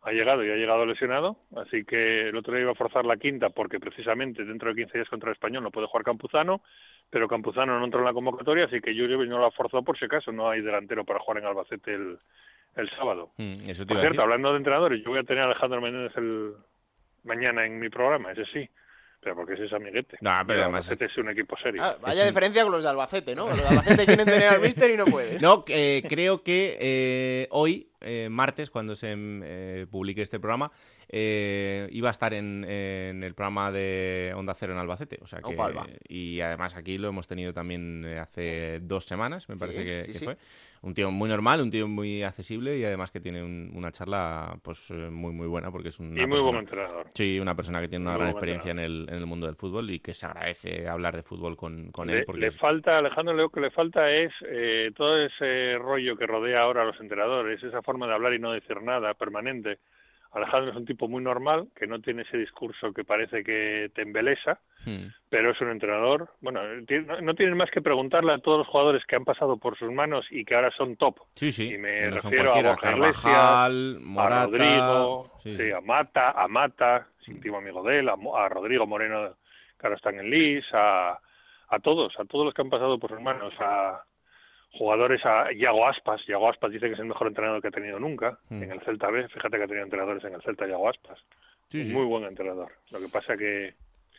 Ha llegado y ha llegado lesionado, así que el otro día iba a forzar la quinta porque precisamente dentro de 15 días contra el Español no puede jugar Campuzano, pero Campuzano no entró en la convocatoria, así que Jurjevic no lo ha forzado por si acaso, no hay delantero para jugar en Albacete el, el sábado. Mm, eso te Por cierto, hablando de entrenadores, yo voy a tener a Alejandro Menéndez el mañana en mi programa, ese sí, pero porque ese es amiguete. No, pero el además- Albacete es un equipo serio. Ah, vaya diferencia con los de Albacete, ¿no? Los de Albacete quieren tener al Mister y no pueden. No, eh, creo que eh, hoy, eh, martes, cuando se eh, publique este programa, eh, iba a estar en, en el programa de Onda Cero en Albacete. O sea que, Opa, y además aquí lo hemos tenido también eh, hace dos semanas, me parece Sí, que, sí, que sí. fue. Un tío muy normal, un tío muy accesible y además que tiene un- una charla pues muy muy buena porque es una y muy persona- buen entrenador. Sí, una persona que tiene una Muy gran experiencia en el, en el mundo del fútbol y que se agradece hablar de fútbol con, con le, él. Porque le es- falta, Alejandro, lo que le falta es eh, todo ese rollo que rodea ahora a los entrenadores, esa forma de hablar y no decir nada permanente. Alejandro es un tipo muy normal, que no tiene ese discurso que parece que te embelesa, Hmm. pero es un entrenador. Bueno, no, tienes más que preguntarle a todos los jugadores que han pasado por sus manos y que ahora son top. Sí, sí. Y me no refiero a. Borja Carvajal, a Morata. Rodrigo, sí, sí, a Mata, a Mata, íntimo amigo de él, a, a Rodrigo Moreno, que ahora está en Lis, a, a todos, a todos los que han pasado por sus manos, a jugadores, a Iago Aspas, Iago Aspas dice que es el mejor entrenador que ha tenido nunca Mm. en el Celta B, fíjate que ha tenido entrenadores en el Celta, Iago Aspas, Sí, un sí. muy buen entrenador, lo que pasa que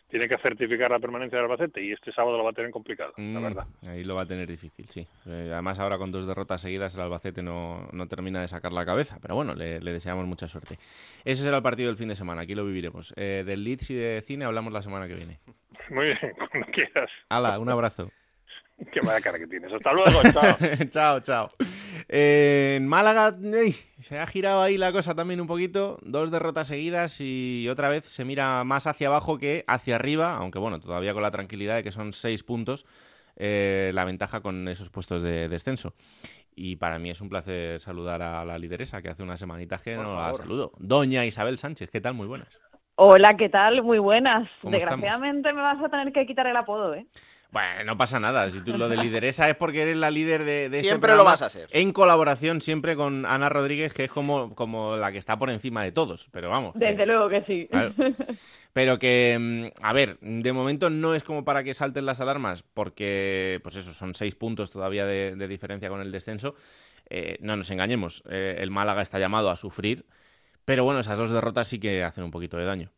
tiene que certificar la permanencia del Albacete y este sábado lo va a tener complicado, la Mm, verdad. Ahí lo va a tener difícil, sí. Eh, además, ahora con dos derrotas seguidas, el Albacete no, no termina de sacar la cabeza. Pero bueno, le, le deseamos mucha suerte. Ese será el partido del fin de semana, aquí lo viviremos. Eh, del Leeds y de cine hablamos la semana que viene. Muy bien, cuando quieras. Hala, un abrazo. Qué mala cara que tienes. Hasta luego, chao. chao, chao. Eh, en Málaga ey, se ha girado ahí la cosa también un poquito. Dos derrotas seguidas y otra vez se mira más hacia abajo que hacia arriba, aunque bueno, todavía con la tranquilidad de que son seis puntos eh, la ventaja con esos puestos de descenso. Y para mí es un placer saludar a la lideresa, que hace una semanita que no la saludo. Doña Isabel Sánchez, ¿qué tal? Muy buenas. Hola, ¿qué tal? Muy buenas. Desgraciadamente me vas a tener que quitar el apodo, ¿eh? Bueno, no pasa nada. Si tú lo de lideresa es porque eres la líder de, de este Siempre lo programa, vas a ser. En colaboración siempre con Ana Rodríguez, que es como, como la que está por encima de todos. Pero vamos. Desde luego que sí. Claro. Pero que, mm, a ver, de momento no es como para que salten las alarmas, porque, pues eso, son seis puntos todavía de, de diferencia con el descenso. Eh, no nos engañemos, eh, el Málaga está llamado a sufrir, pero bueno, esas dos derrotas sí que hacen un poquito de daño.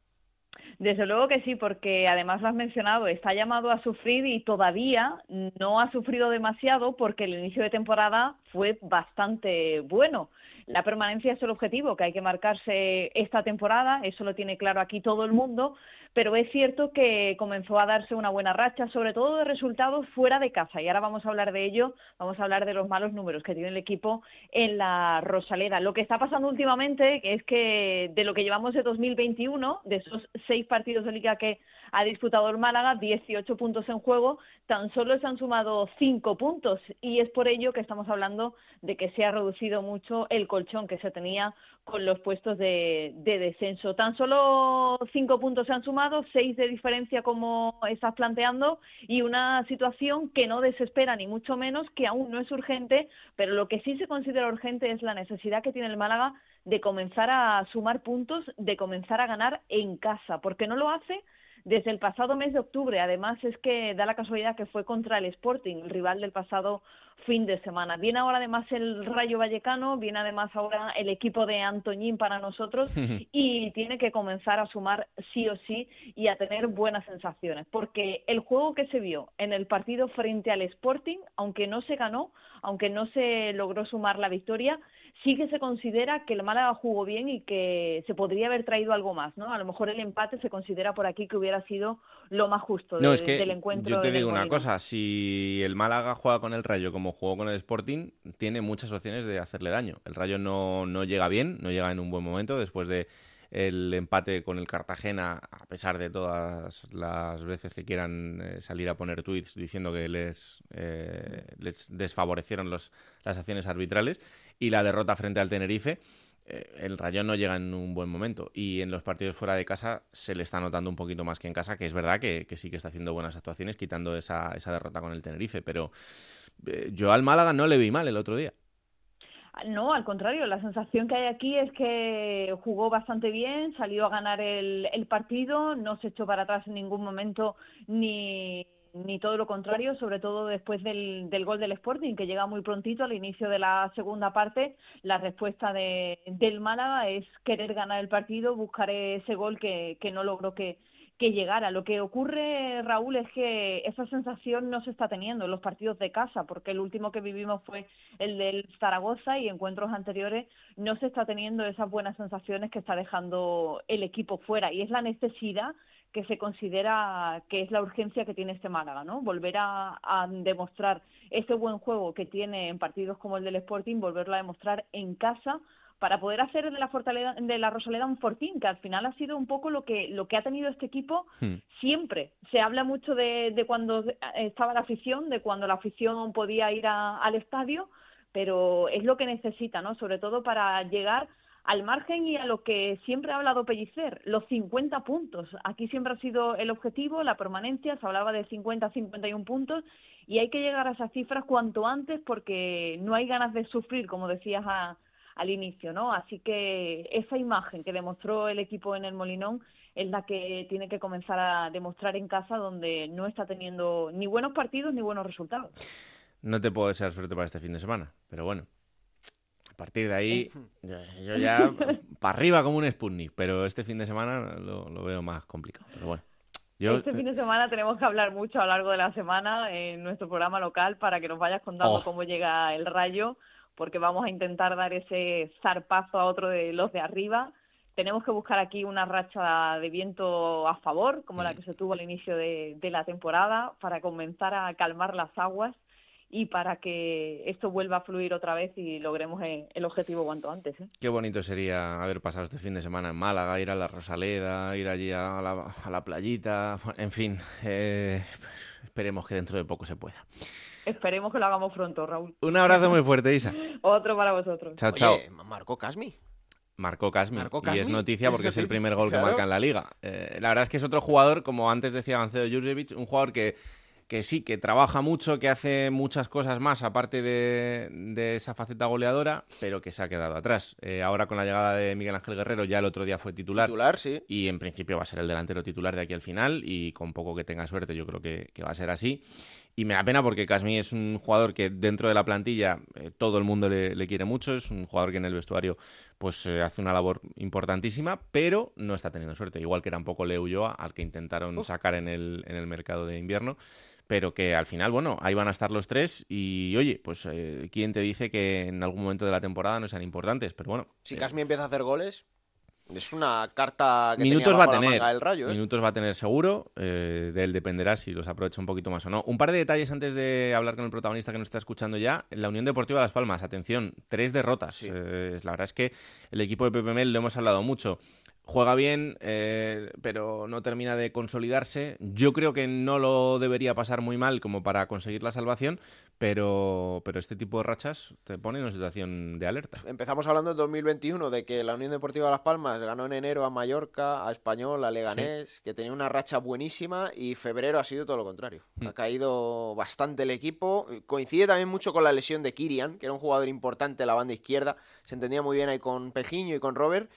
Desde luego que sí, porque además lo has mencionado, está llamado a sufrir y todavía no ha sufrido demasiado porque el inicio de temporada fue bastante bueno. La permanencia es el objetivo que hay que marcarse esta temporada, eso lo tiene claro aquí todo el mundo, pero es cierto que comenzó a darse una buena racha, sobre todo de resultados fuera de casa, y ahora vamos a hablar de ello, vamos a hablar de los malos números que tiene el equipo en la Rosaleda. Lo que está pasando últimamente es que de lo que llevamos de 2021, de esos seis partidos de liga que ha disputado el Málaga, 18 puntos en juego, tan solo se han sumado cinco puntos y es por ello que estamos hablando de que se ha reducido mucho el colchón que se tenía con los puestos de, de descenso. Tan solo cinco puntos se han sumado, seis de diferencia como estás planteando y una situación que no desespera ni mucho menos, que aún no es urgente, pero lo que sí se considera urgente es la necesidad que tiene el Málaga de comenzar a sumar puntos, de comenzar a ganar en casa, porque no lo hace desde el pasado mes de octubre. Además, es que da la casualidad que fue contra el Sporting, el rival del pasado fin de semana. Viene ahora además el Rayo Vallecano, viene además ahora el equipo de Antoñín para nosotros y tiene que comenzar a sumar sí o sí y a tener buenas sensaciones, porque el juego que se vio en el partido frente al Sporting, aunque no se ganó, aunque no se logró sumar la victoria, sí que se considera que el Málaga jugó bien y que se podría haber traído algo más, ¿no? A lo mejor el empate se considera por aquí que hubiera sido lo más justo No, del, es que del encuentro. yo te digo una cosa, si el Málaga juega con el Rayo como jugó con el Sporting, tiene muchas opciones de hacerle daño. El Rayo no, no llega bien, no llega en un buen momento después de el empate con el Cartagena, a pesar de todas las veces que quieran eh, salir a poner tweets diciendo que les, eh, les desfavorecieron los, las acciones arbitrales, y la derrota frente al Tenerife. eh, El Rayo no llega en un buen momento y en los partidos fuera de casa se le está notando un poquito más que en casa, que es verdad que, sí que está haciendo buenas actuaciones quitando esa, esa derrota con el Tenerife, pero eh, yo al Málaga no le vi mal el otro día. No, al contrario, la sensación que hay aquí es que jugó bastante bien, salió a ganar el partido, no se echó para atrás en ningún momento ni, ni todo lo contrario, sobre todo después del, del gol del Sporting, que llega muy prontito al inicio de la segunda parte. La respuesta de, del Málaga es querer ganar el partido, buscar ese gol que, que no logró que, que llegara. Lo que ocurre, Raúl, es que esa sensación no se está teniendo en los partidos de casa, porque el último que vivimos fue el del Zaragoza y encuentros anteriores no se está teniendo esas buenas sensaciones que está dejando el equipo fuera. Y es la necesidad que se considera que es la urgencia que tiene este Málaga, ¿no? Volver a, a demostrar ese buen juego que tiene en partidos como el del Sporting, volverlo a demostrar en casa para poder hacer de la Fortaleza, de la Rosaleda un fortín, que al final ha sido un poco lo que lo que ha tenido este equipo siempre. Se habla mucho de, de cuando estaba la afición, de cuando la afición podía ir a- al estadio, pero es lo que necesita, ¿no? Sobre todo para llegar al margen y a lo que siempre ha hablado Pellicer, los 50 puntos. Aquí siempre ha sido el objetivo, la permanencia, se hablaba de 50 51 puntos y hay que llegar a esas cifras cuanto antes porque no hay ganas de sufrir, como decías a- al inicio, ¿no? Así que esa imagen que demostró el equipo en el Molinón es la que tiene que comenzar a demostrar en casa donde no está teniendo ni buenos partidos ni buenos resultados. No te puedo desear suerte para este fin de semana, pero bueno. A partir de ahí, yo, ya para arriba como un Sputnik, pero este fin de semana lo, lo veo más complicado. Pero bueno, este fin de semana tenemos que hablar mucho a lo largo de la semana en nuestro programa local para que nos vayas contando Oh. cómo llega el rayo, porque vamos a intentar dar ese zarpazo a otro de los de arriba. Tenemos que buscar aquí una racha de viento a favor, como la que se tuvo al inicio de, de la temporada, para comenzar a calmar las aguas y para que esto vuelva a fluir otra vez y logremos el, objetivo cuanto antes. ¿eh? Qué bonito sería haber pasado este fin de semana en Málaga, ir a la Rosaleda, ir allí a la, a la playita, en fin, eh, esperemos que dentro de poco se pueda. Esperemos que lo hagamos pronto, Raúl. Un abrazo muy fuerte, Isa. Otro para vosotros. Chao, Oye, chao. Marcó Casmi. Marcó Casmi. Y es noticia porque es el primer gol que marca en la liga. Eh, la verdad es que es otro jugador, como antes decía Gancedo Jurjevic, un jugador que, que sí, que trabaja mucho, que hace muchas cosas más aparte de, de esa faceta goleadora, pero que se ha quedado atrás. Eh, ahora con la llegada de Miguel Ángel Guerrero ya el otro día fue titular. Titular, sí. Y en principio va a ser el delantero titular de aquí al final y con poco que tenga suerte yo creo que, que va a ser así. Y me da pena porque Casmi es un jugador que dentro de la plantilla eh, todo el mundo le, le quiere mucho, es un jugador que en el vestuario pues eh, hace una labor importantísima, pero no está teniendo suerte, igual que tampoco Leo Ulloa, al que intentaron sacar en el, en el mercado de invierno, pero que al final, bueno, ahí van a estar los tres y oye, pues eh, quién te dice que en algún momento de la temporada no sean importantes, pero bueno. Si eh, Casmi empieza a hacer goles, es una carta que minutos tenía va a tener. Rayo, ¿eh? Minutos va a tener seguro. eh, de él dependerá si los aprovecha un poquito más o no. Un par de detalles antes de hablar con el protagonista que nos está escuchando ya. La Unión Deportiva Las Palmas, atención, tres derrotas. Eh, la verdad es que el equipo de Pepe Mel lo hemos hablado mucho. Juega bien, eh, pero no termina de consolidarse. Yo creo que no lo debería pasar muy mal como para conseguir la salvación, pero, pero este tipo de rachas te pone en una situación de alerta. Empezamos hablando en 2021 de que la Unión Deportiva Las Palmas ganó en enero a Mallorca, a Español, a Leganés, que tenía una racha buenísima y febrero ha sido todo lo contrario. Hmm. Ha caído bastante el equipo. Coincide también mucho con la lesión de Kirian, que era un jugador importante de la banda izquierda. Se entendía muy bien ahí con Pejiño y con Robert.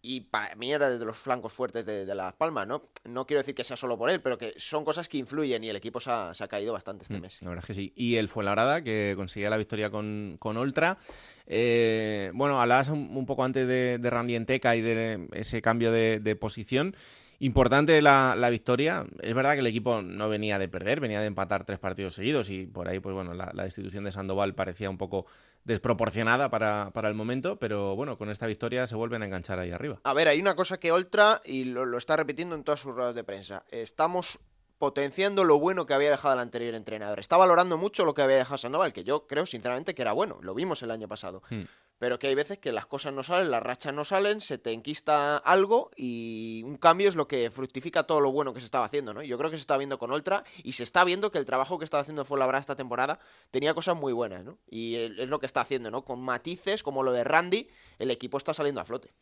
Y para mí era de los flancos fuertes de, de Las Palmas, ¿no? No quiero decir que sea solo por él, pero que son cosas que influyen y el equipo se ha, se ha caído bastante este Mm, mes. La verdad es que sí. Y el Fuenlabrada, que conseguía la victoria con, con Oltra. Eh, bueno, hablabas un, un poco antes de, de Randy Enteca y de ese cambio de, de posición. Importante la, la victoria. Es verdad que el equipo no venía de perder, venía de empatar tres partidos seguidos y por ahí, pues bueno, la, la destitución de Sandoval parecía un poco desproporcionada para, para el momento, pero bueno, con esta victoria se vuelven a enganchar ahí arriba. A ver, hay una cosa que Oltra, y lo, lo está repitiendo en todas sus ruedas de prensa, estamos potenciando lo bueno que había dejado el anterior entrenador. Está valorando mucho lo que había dejado Sandoval, que yo creo sinceramente que era bueno, lo vimos el año pasado. Hmm. Pero que hay veces que las cosas no salen, las rachas no salen, se te enquista algo y un cambio es lo que fructifica todo lo bueno que se estaba haciendo, ¿no? Yo creo que se está viendo con Oltra y se está viendo que el trabajo que estaba haciendo Fuenlabrada esta temporada tenía cosas muy buenas, ¿no? Y es lo que está haciendo, ¿no? Con matices como lo de Randy, el equipo está saliendo a flote.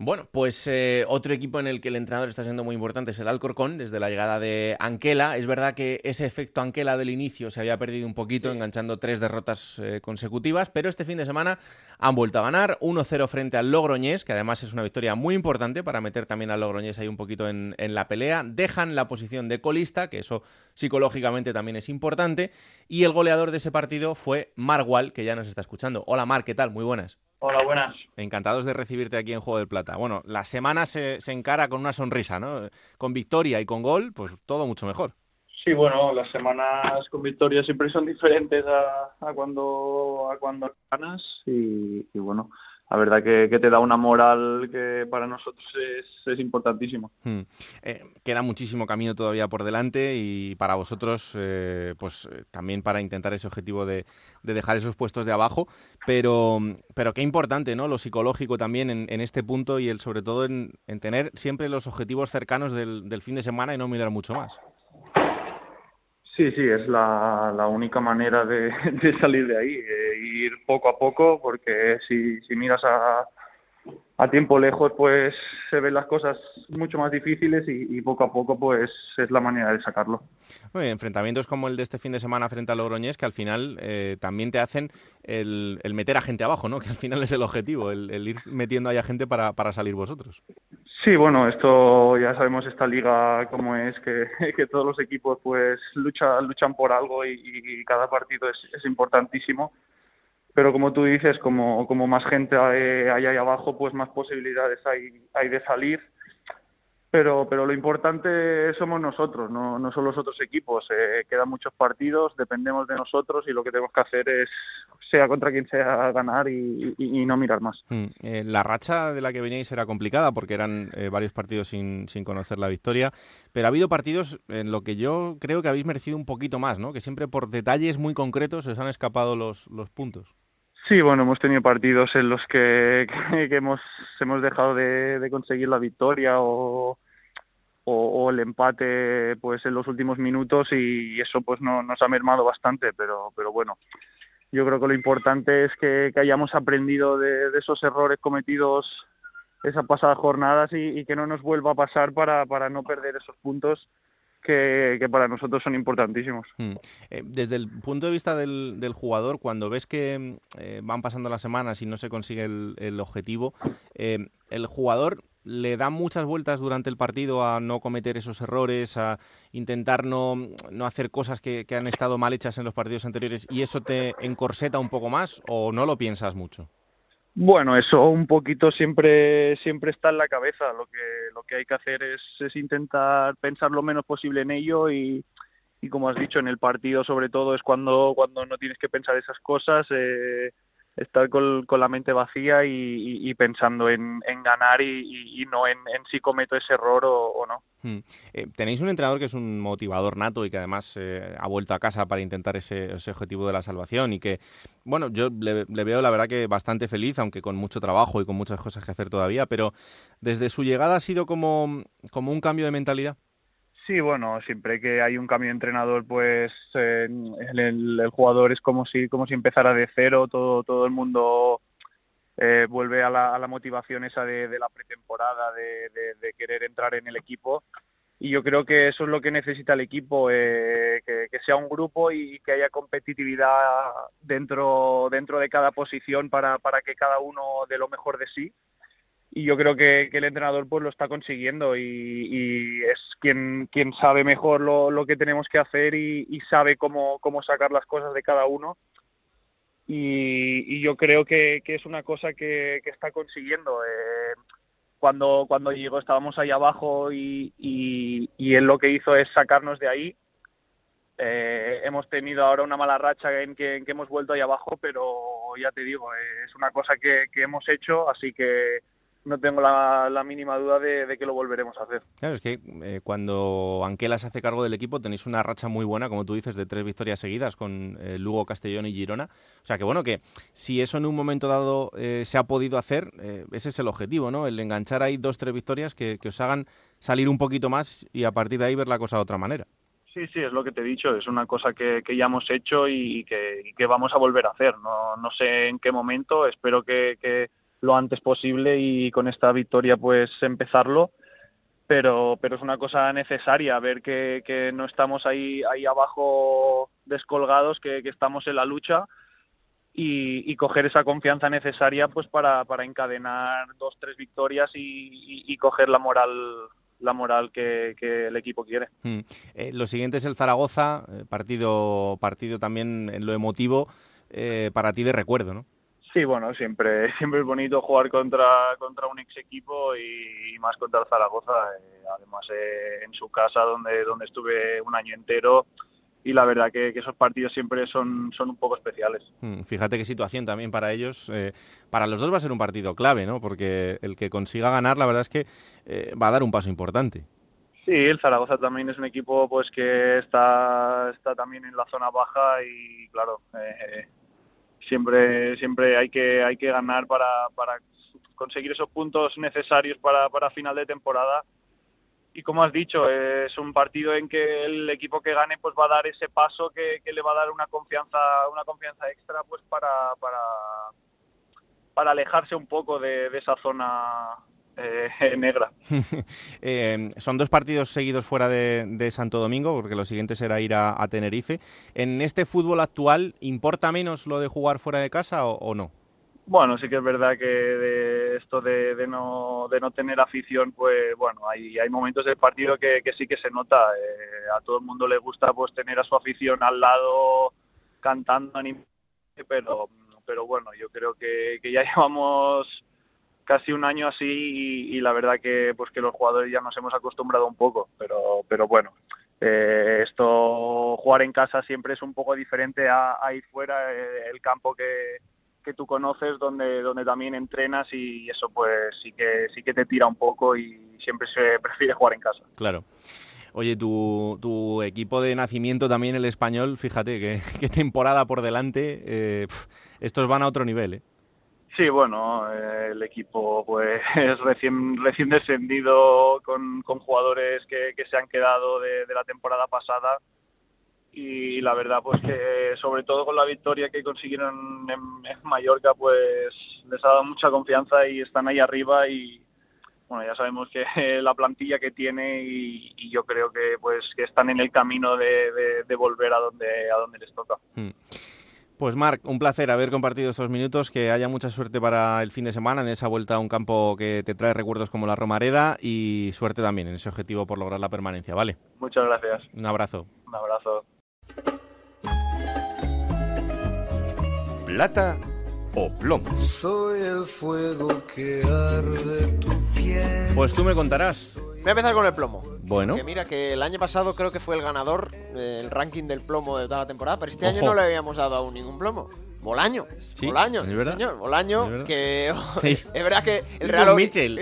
Bueno, pues eh, otro equipo en el que el entrenador está siendo muy importante es el Alcorcón, desde la llegada de Anquela. Es verdad que ese efecto Anquela del inicio se había perdido un poquito, enganchando tres derrotas eh, consecutivas, pero este fin de semana han vuelto a ganar 1-0 frente al Logroñés, que además es una victoria muy importante para meter también al Logroñés ahí un poquito en, en la pelea. Dejan la posición de colista, que eso psicológicamente también es importante, y el goleador de ese partido fue Margual, que ya nos está escuchando. Hola Mar, ¿qué tal? Muy buenas. Hola, buenas. Encantados de recibirte aquí en Juego del Plata. Bueno, la semana se, se encara con una sonrisa, ¿no? Con victoria y con gol, pues todo mucho mejor. Sí, bueno, las semanas con victoria siempre son diferentes a, a cuando a cuando ganas y, y bueno, la verdad que, que, te da una moral que para nosotros es, es importantísimo. Hmm. Eh, queda muchísimo camino todavía por delante y para vosotros, eh, pues eh, también para intentar ese objetivo de, de, dejar esos puestos de abajo, pero, pero qué importante, ¿no? Lo psicológico también en, en este punto y el sobre todo en, en tener siempre los objetivos cercanos del, del, fin de semana y no mirar mucho más. Sí, sí, es la, la única manera de, de salir de ahí, eh, ir poco a poco, porque si, si miras a, a tiempo lejos, pues se ven las cosas mucho más difíciles y, y poco a poco, pues es la manera de sacarlo. Enfrentamientos como el de este fin de semana frente al Logroñés, que al final eh, también te hacen el, el, meter a gente abajo, ¿no? Que al final es el objetivo, el, el ir metiendo ahí a gente para, para salir vosotros. Sí, bueno, esto ya sabemos esta liga cómo es, que, que todos los equipos pues luchan, luchan por algo y, y cada partido es, es, importantísimo. Pero como tú dices, como, como más gente hay, hay ahí abajo, pues más posibilidades hay, hay de salir. pero, pero lo importante somos nosotros, no, no son los otros equipos. Eh, quedan muchos partidos, dependemos de nosotros y lo que tenemos que hacer es, sea contra quien sea, ganar y, no mirar más. Mm, eh, la racha de la que veníais era complicada porque eran eh, varios partidos sin, sin conocer la victoria, pero ha habido partidos en lo que yo creo que habéis merecido un poquito más, ¿no? que siempre por detalles muy concretos os han escapado los, los puntos. Sí, bueno, hemos tenido partidos en los que, hemos, hemos dejado de, conseguir la victoria o, el empate pues en los últimos minutos y eso pues no, nos ha mermado bastante, pero, pero bueno, yo creo que lo importante es que, hayamos aprendido de, esos errores cometidos esas pasadas jornadas y, y, que no nos vuelva a pasar para, para no perder esos puntos que, para nosotros son importantísimos. Hmm. Eh, desde el punto de vista del, jugador, cuando ves que eh, van pasando las semanas y no se consigue el, objetivo, eh, el jugador le da muchas vueltas durante el partido a no cometer esos errores, a intentar no, no hacer cosas que han estado mal hechas en los partidos anteriores y eso te encorseta un poco más o no lo piensas mucho? Bueno, eso un poquito siempre siempre está en la cabeza. Lo que lo que hay que hacer es, es intentar pensar lo menos posible en ello y, y como has dicho en el partido sobre todo es cuando cuando no tienes que pensar esas cosas. Eh, estar con, la mente vacía y, pensando en, ganar y, no en, si cometo ese error o, no. Hmm. Eh, tenéis un entrenador que es un motivador nato y que además eh, ha vuelto a casa para intentar ese, objetivo de la salvación y que, bueno, yo le, veo la verdad que bastante feliz, aunque con mucho trabajo y con muchas cosas que hacer todavía, pero desde su llegada ha sido como, como un cambio de mentalidad. Sí, bueno, siempre que hay un cambio de entrenador, pues el, jugador es como si, como si empezara de cero, todo, todo el mundo eh, vuelve a la, motivación esa de, la pretemporada, de, querer entrar en el equipo. Y yo creo que eso es lo que necesita el equipo, eh, que, que, sea un grupo y que haya competitividad dentro, dentro de cada posición para, para que cada uno dé lo mejor de sí y yo creo que, el entrenador pues lo está consiguiendo y, es quien, quien sabe mejor lo, que tenemos que hacer y, sabe cómo, cómo, sacar las cosas de cada uno y, yo creo que, es una cosa que, está consiguiendo. Eh, cuando, cuando llegó estábamos ahí abajo y, él lo que hizo es sacarnos de ahí. Eh, hemos tenido ahora una mala racha en que, hemos vuelto ahí abajo, pero ya te digo, eh, es una cosa que hemos hecho, así que no tengo la, mínima duda de, que lo volveremos a hacer. Claro, es que eh, cuando Anquela se hace cargo del equipo tenéis una racha muy buena, como tú dices, de tres victorias seguidas con eh, Lugo, Castellón y Girona. O sea que bueno, que si eso en un momento dado eh, se ha podido hacer, ese es el objetivo, ¿no? El enganchar ahí dos, tres victorias que, os hagan salir un poquito más y a partir de ahí ver la cosa de otra manera. Sí, sí, es lo que te he dicho, es una cosa que, ya hemos hecho y que, que, vamos a volver a hacer. No, no sé en qué momento, espero que, que lo antes posible y con esta victoria pues empezarlo pero pero es una cosa necesaria ver que, no estamos ahí ahí abajo descolgados que, estamos en la lucha y, coger esa confianza necesaria pues para, para encadenar dos tres victorias y, coger la moral la moral que, que el equipo quiere. Hmm. Eh, lo siguiente es el Zaragoza, eh, partido, partido también en lo emotivo, eh, para ti de recuerdo, ¿no? Sí, bueno, siempre, siempre es bonito jugar contra, contra un ex equipo y, más contra el Zaragoza, eh, además eh, en su casa donde, donde estuve un año entero y la verdad que, esos partidos siempre son, son un poco especiales. Hmm, fíjate qué situación también para ellos. Eh, para los dos va a ser un partido clave, ¿no? Porque el que consiga ganar, la verdad es que va a dar un paso importante. Sí, el Zaragoza también es un equipo pues que está, está también en la zona baja y claro, siempre siempre hay que hay que ganar para, para conseguir esos puntos necesarios para, para final de temporada. Y como has dicho es un partido en que el equipo que gane pues va a dar ese paso que, le va a dar una confianza una confianza extra pues para para, para alejarse un poco de, de esa zona eh, negra. Eh, son dos partidos seguidos fuera de, Santo Domingo, porque lo siguiente será ir a, Tenerife. ¿En este fútbol actual importa menos lo de jugar fuera de casa o, no? Bueno, sí que es verdad que de esto de, no, de no tener afición, pues bueno, hay, hay momentos del partido que, sí que se nota. Eh, a todo el mundo le gusta pues tener a su afición al lado cantando, pero, pero bueno, yo creo que, que ya llevamos casi un año así y, la verdad que pues que los jugadores ya nos hemos acostumbrado un poco, pero pero bueno, eh, esto jugar en casa siempre es un poco diferente a, ir fuera eh, el campo que, que tú conoces donde donde también entrenas y eso pues sí que sí que te tira un poco y siempre se prefiere jugar en casa. Claro. Oye, tu, tu equipo de nacimiento también, el español, fíjate qué temporada por delante. Eh, estos van a otro nivel, ¿eh? Sí, bueno, eh, el equipo pues es recién recién descendido con, con jugadores que, que, se han quedado de, la temporada pasada y la verdad pues que sobre todo con la victoria que consiguieron en, Mallorca pues les ha dado mucha confianza y están ahí arriba y bueno ya sabemos que la plantilla que tiene y, yo creo que pues que están en el camino de, de, volver a donde a donde les toca. Hmm. Pues Marc, un placer haber compartido estos minutos, que haya mucha suerte para el fin de semana en esa vuelta a un campo que te trae recuerdos como la Romareda y suerte también en ese objetivo por lograr la permanencia, ¿vale? Muchas gracias. Un abrazo. Un abrazo. Plata o plomo. Soy el fuego que arde tu piel. Pues tú me contarás. Voy a empezar con el plomo. Bueno. Que mira, que el año pasado creo que fue el ganador del ranking del plomo de toda la temporada, pero este año no le habíamos dado aún ningún plomo. Bolaño. Sí, Bolaño, ¿es verdad? señor. Bolaño, que sí. es verdad que el Real un Mitchell.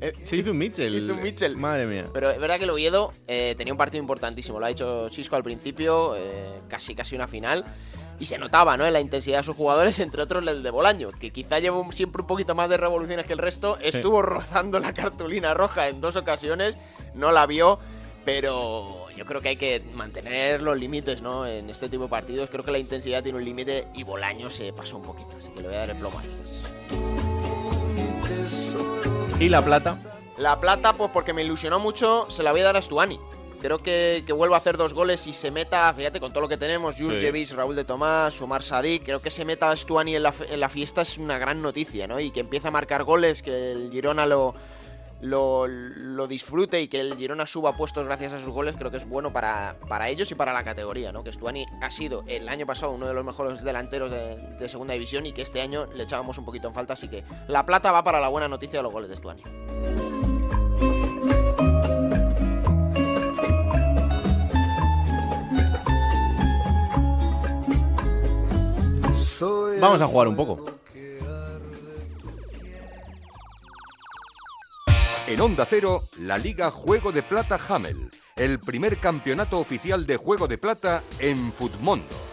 Eh, Se hizo un Mitchell. Hizo un Mitchell. Madre mía. Pero es verdad que el Oviedo eh, tenía un partido importantísimo. Lo ha dicho Chisco al principio, eh, casi casi una final. Y se notaba, ¿no? En la intensidad de sus jugadores, entre otros el de Bolaño, que quizá lleva siempre un poquito más de revoluciones que el resto. Estuvo rozando la cartulina roja en dos ocasiones, no la vio pero yo creo que hay que mantener los límites, ¿no? En este tipo de partidos creo que la intensidad tiene un límite y Bolaño se pasó un poquito, así que le voy a dar el plomo ahí. ¿Y la plata? La plata, pues porque me ilusionó mucho, se la voy a dar a Stuani. Creo que, que vuelva a hacer dos goles y se meta, fíjate, con todo lo que tenemos, Jurjevic, Raúl de Tomás, Sumar Sadik, creo que se meta Stuani en la, en la fiesta es una gran noticia, ¿no? Y que empiece a marcar goles, que el Girona lo, lo, lo, disfrute y que el Girona suba puestos gracias a sus goles, creo que es bueno para, para ellos y para la categoría, ¿no? Que Stuani ha sido el año pasado uno de los mejores delanteros de, segunda división y que este año le echábamos un poquito en falta, así que la plata va para la buena noticia de los goles de Stuani. Vamos a jugar un poco. En Onda Cero, la Liga Juego de Plata Hamel, el primer campeonato oficial de Juego de Plata en Futmundo.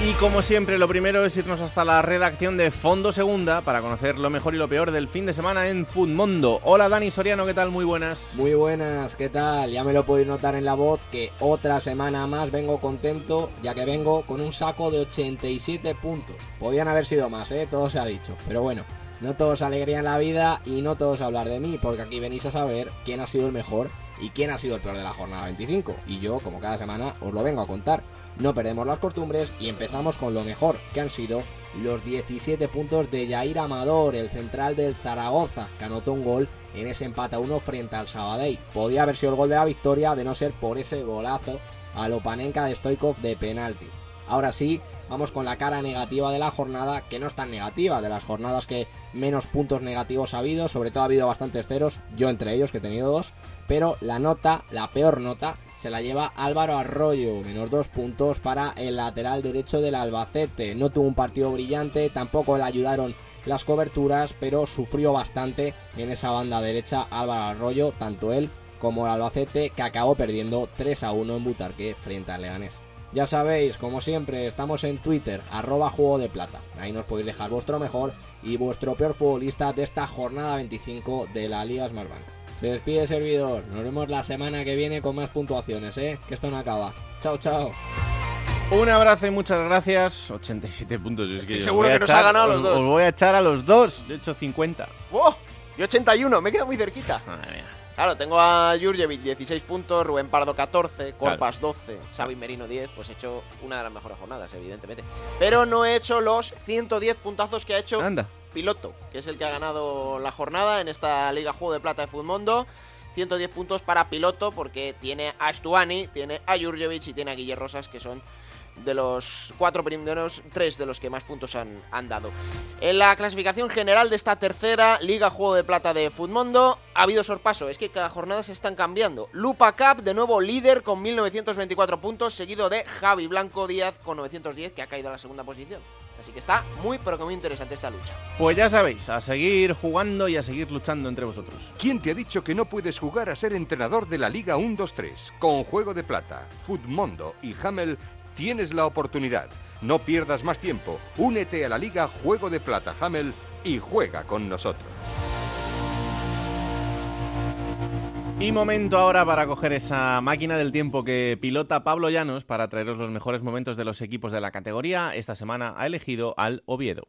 Y como siempre, lo primero es irnos hasta la redacción de Fondo Segunda para conocer lo mejor y lo peor del fin de semana en Futmundo. Hola Dani Soriano, ¿qué tal? Muy buenas. Muy buenas, ¿qué tal? Ya me lo podéis notar en la voz que otra semana más vengo contento, ya que vengo con un saco de 87 puntos. Podían haber sido más, ¿eh? Todo se ha dicho. Pero bueno, no todos alegría en la vida y no todos hablar de mí, porque aquí venís a saber quién ha sido el mejor y quién ha sido el peor de la jornada 25. Y yo, como cada semana, os lo vengo a contar. No perdemos las costumbres y empezamos con lo mejor, que han sido los 17 puntos de Jair Amador, el central del Zaragoza, que anotó un gol en ese empate a uno frente al Sabadell. Podía haber sido el gol de la victoria de no ser por ese golazo a Lopanenka de Stoikov de penalti. Ahora sí, vamos con la cara negativa de la jornada, que no es tan negativa, de las jornadas que menos puntos negativos ha habido, sobre todo ha habido bastantes ceros, yo entre ellos que he tenido dos, pero la nota, la peor nota, se la lleva Álvaro Arroyo, menos dos puntos para el lateral derecho del Albacete. No tuvo un partido brillante, tampoco le ayudaron las coberturas, pero sufrió bastante en esa banda derecha Álvaro Arroyo, tanto él como el Albacete, que acabó perdiendo 3 a 1 en Butarque frente al Leganés. Ya sabéis, como siempre, estamos en Twitter, arroba juego de plata. Ahí nos podéis dejar vuestro mejor y vuestro peor futbolista de esta jornada 25 de la Liga Smartbank. Se despide el servidor. Nos vemos la semana que viene con más puntuaciones, ¿eh? Que esto no acaba. Chao, chao. Un abrazo y muchas gracias. 87 puntos. Es que seguro que nos ha ganado a los dos. Os voy a echar a los dos. De hecho, 50. ¡Oh! Y 81. Me he quedado muy cerquita. Madre mía. Claro, tengo a Jurjevic 16 puntos, Rubén Pardo 14, Corpas 12, Xavi Merino 10, pues he hecho una de las mejores jornadas, evidentemente. Pero no he hecho los 110 puntazos que ha hecho Piloto, que es el que ha ganado la jornada en esta Liga Juego de Plata de Futmundo. 110 puntos para Piloto porque tiene a Stuani, tiene a Jurjevic y tiene a Guillermo Rosas, que son de los cuatro primeros, tres de los que más puntos han, han dado. En la clasificación general de esta tercera Liga Juego de Plata de Futmundo ha habido sorpaso, es que cada jornada se están cambiando. Lupa Cup, de nuevo líder con 1924 puntos, seguido de Javi Blanco Díaz con 910, que ha caído a la segunda posición. Así que está muy, pero que muy interesante esta lucha. Pues ya sabéis, a seguir jugando y a seguir luchando entre vosotros. ¿Quién te ha dicho que no puedes jugar a ser entrenador de la Liga 1-2-3? Con Juego de Plata, Futmundo y Hamel tienes la oportunidad. No pierdas más tiempo. Únete a la Liga Juego de Plata Hamel y juega con nosotros. Y momento ahora para coger esa máquina del tiempo que pilota Pablo Llanos para traeros los mejores momentos de los equipos de la categoría. Esta semana ha elegido al Oviedo.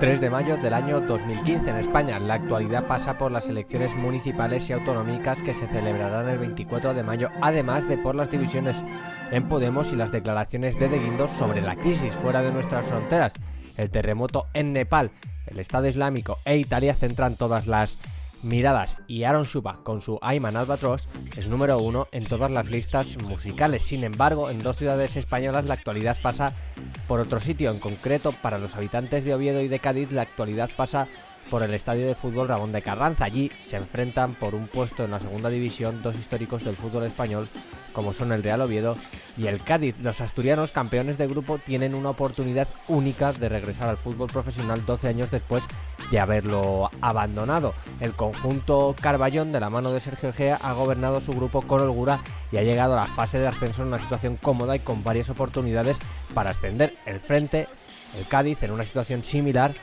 ...3 de mayo del año 2015 en España. La actualidad pasa por las elecciones municipales y autonómicas que se celebrarán el 24 de mayo, además de por las divisiones en Podemos y las declaraciones de De Guindos sobre la crisis fuera de nuestras fronteras. El terremoto en Nepal, el Estado Islámico e Italia centran todas las miradas y Aaron Shuba con su Ayman Albatross es número uno en todas las listas musicales. Sin embargo, en dos ciudades españolas la actualidad pasa por otro sitio. En concreto, para los habitantes de Oviedo y de Cádiz, la actualidad pasa por el estadio de fútbol Ramón de Carranza. Allí se enfrentan por un puesto en la segunda división dos históricos del fútbol español como son el Real Oviedo y el Cádiz. Los asturianos, campeones de grupo, tienen una oportunidad única de regresar al fútbol profesional 12 años después de haberlo abandonado. El conjunto Carballón, de la mano de Sergio Gea, ha gobernado su grupo con holgura y ha llegado a la fase de ascenso en una situación cómoda y con varias oportunidades para ascender. El frente, el Cádiz, en una situación similar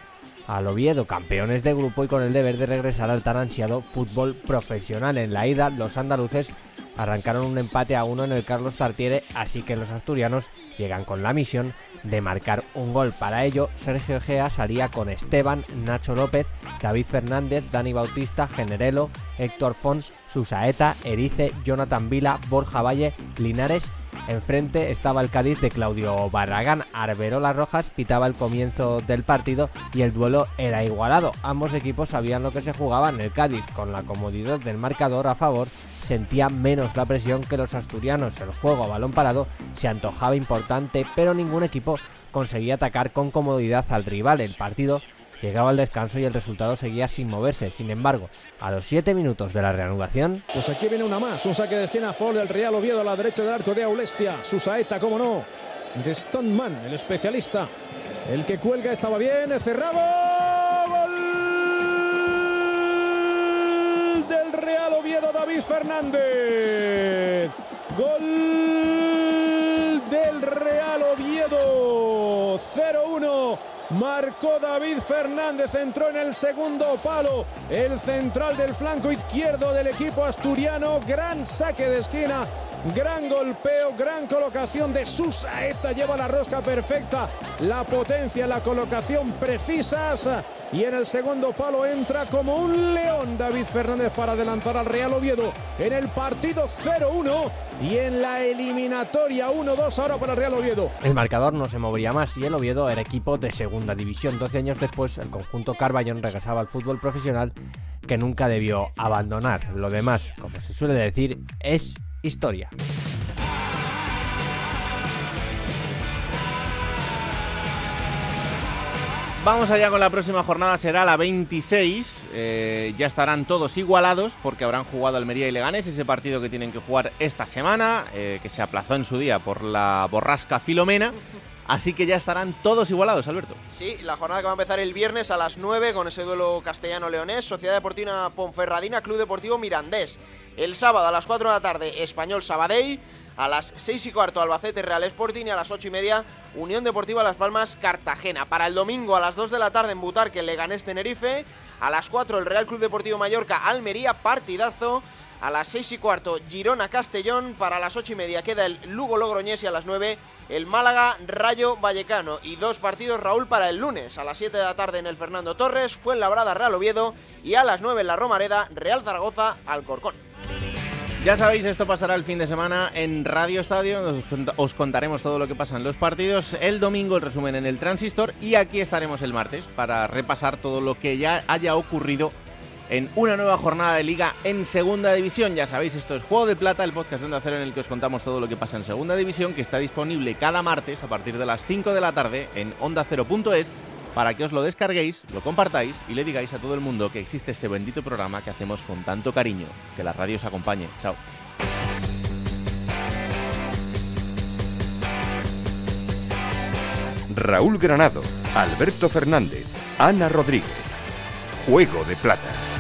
al Oviedo, campeones de grupo y con el deber de regresar al tan ansiado fútbol profesional. En la ida, los andaluces arrancaron un empate a uno en el Carlos Tartiere, así que los asturianos llegan con la misión de marcar un gol. Para ello, Sergio Gea salía con Esteban, Nacho López, David Fernández, Dani Bautista, Generelo, Héctor Fons, Susaeta, Erice, Jonathan Vila, Borja Valle, Linares Enfrente estaba el Cádiz de Claudio Barragán. Arberola Rojas pitaba el comienzo del partido y el duelo era igualado. Ambos equipos sabían lo que se jugaban. El Cádiz, con la comodidad del marcador a favor, sentía menos la presión que los asturianos. El juego a balón parado se antojaba importante, pero ningún equipo conseguía atacar con comodidad al rival. El partido Llegaba el descanso y el resultado seguía sin moverse. Sin embargo, a los 7 minutos de la reanudación. Pues aquí viene una más. Un saque de esquina a del Real Oviedo a la derecha del arco de Aulestia. Su saeta, cómo no. De Stoneman, el especialista. El que cuelga estaba bien. Cerrado. Gol del Real Oviedo, David Fernández. Gol del Real Oviedo. 0-1 Marcó David Fernández, entró en el segundo palo. El central del flanco izquierdo del equipo asturiano. Gran saque de esquina. Gran golpeo, gran colocación de Susaeta. Lleva la rosca perfecta. La potencia, la colocación precisas. Y en el segundo palo entra como un león David Fernández para adelantar al Real Oviedo en el partido 0-1 y en la eliminatoria 1-2 ahora para el Real Oviedo. El marcador no se movería más y el Oviedo era equipo de segunda división. 12 años después, el conjunto Carballón regresaba al fútbol profesional que nunca debió abandonar. Lo demás, como se suele decir, es historia. Vamos allá con la próxima jornada, será la 26. Eh, ya estarán todos igualados porque habrán jugado Almería y Leganés, ese partido que tienen que jugar esta semana, eh, que se aplazó en su día por la borrasca Filomena. Así que ya estarán todos igualados, Alberto. Sí, la jornada que va a empezar el viernes a las 9 con ese duelo castellano-leonés, Sociedad Deportiva Ponferradina, Club Deportivo Mirandés. El sábado a las 4 de la tarde, Español Sabadell. A las 6 y cuarto Albacete Real Sporting y a las 8 y media Unión Deportiva Las Palmas Cartagena. Para el domingo a las 2 de la tarde en Butarque Leganés Tenerife. A las 4 el Real Club Deportivo Mallorca Almería partidazo. A las 6 y cuarto Girona Castellón. Para las 8 y media queda el Lugo Logroñés y a las 9 el Málaga Rayo Vallecano. Y dos partidos Raúl para el lunes. A las 7 de la tarde en el Fernando Torres fue en Labrada Real Oviedo. Y a las 9 en la Romareda Real Zaragoza Alcorcón. Ya sabéis, esto pasará el fin de semana en Radio Estadio. Os contaremos todo lo que pasa en los partidos. El domingo el resumen en el Transistor. Y aquí estaremos el martes para repasar todo lo que ya haya ocurrido en una nueva jornada de liga en Segunda División. Ya sabéis, esto es Juego de Plata, el podcast de Onda Cero en el que os contamos todo lo que pasa en Segunda División, que está disponible cada martes a partir de las 5 de la tarde en ondacero.es para que os lo descarguéis, lo compartáis y le digáis a todo el mundo que existe este bendito programa que hacemos con tanto cariño. Que la radio os acompañe. Chao. Raúl Granado, Alberto Fernández, Ana Rodríguez. Juego de Plata.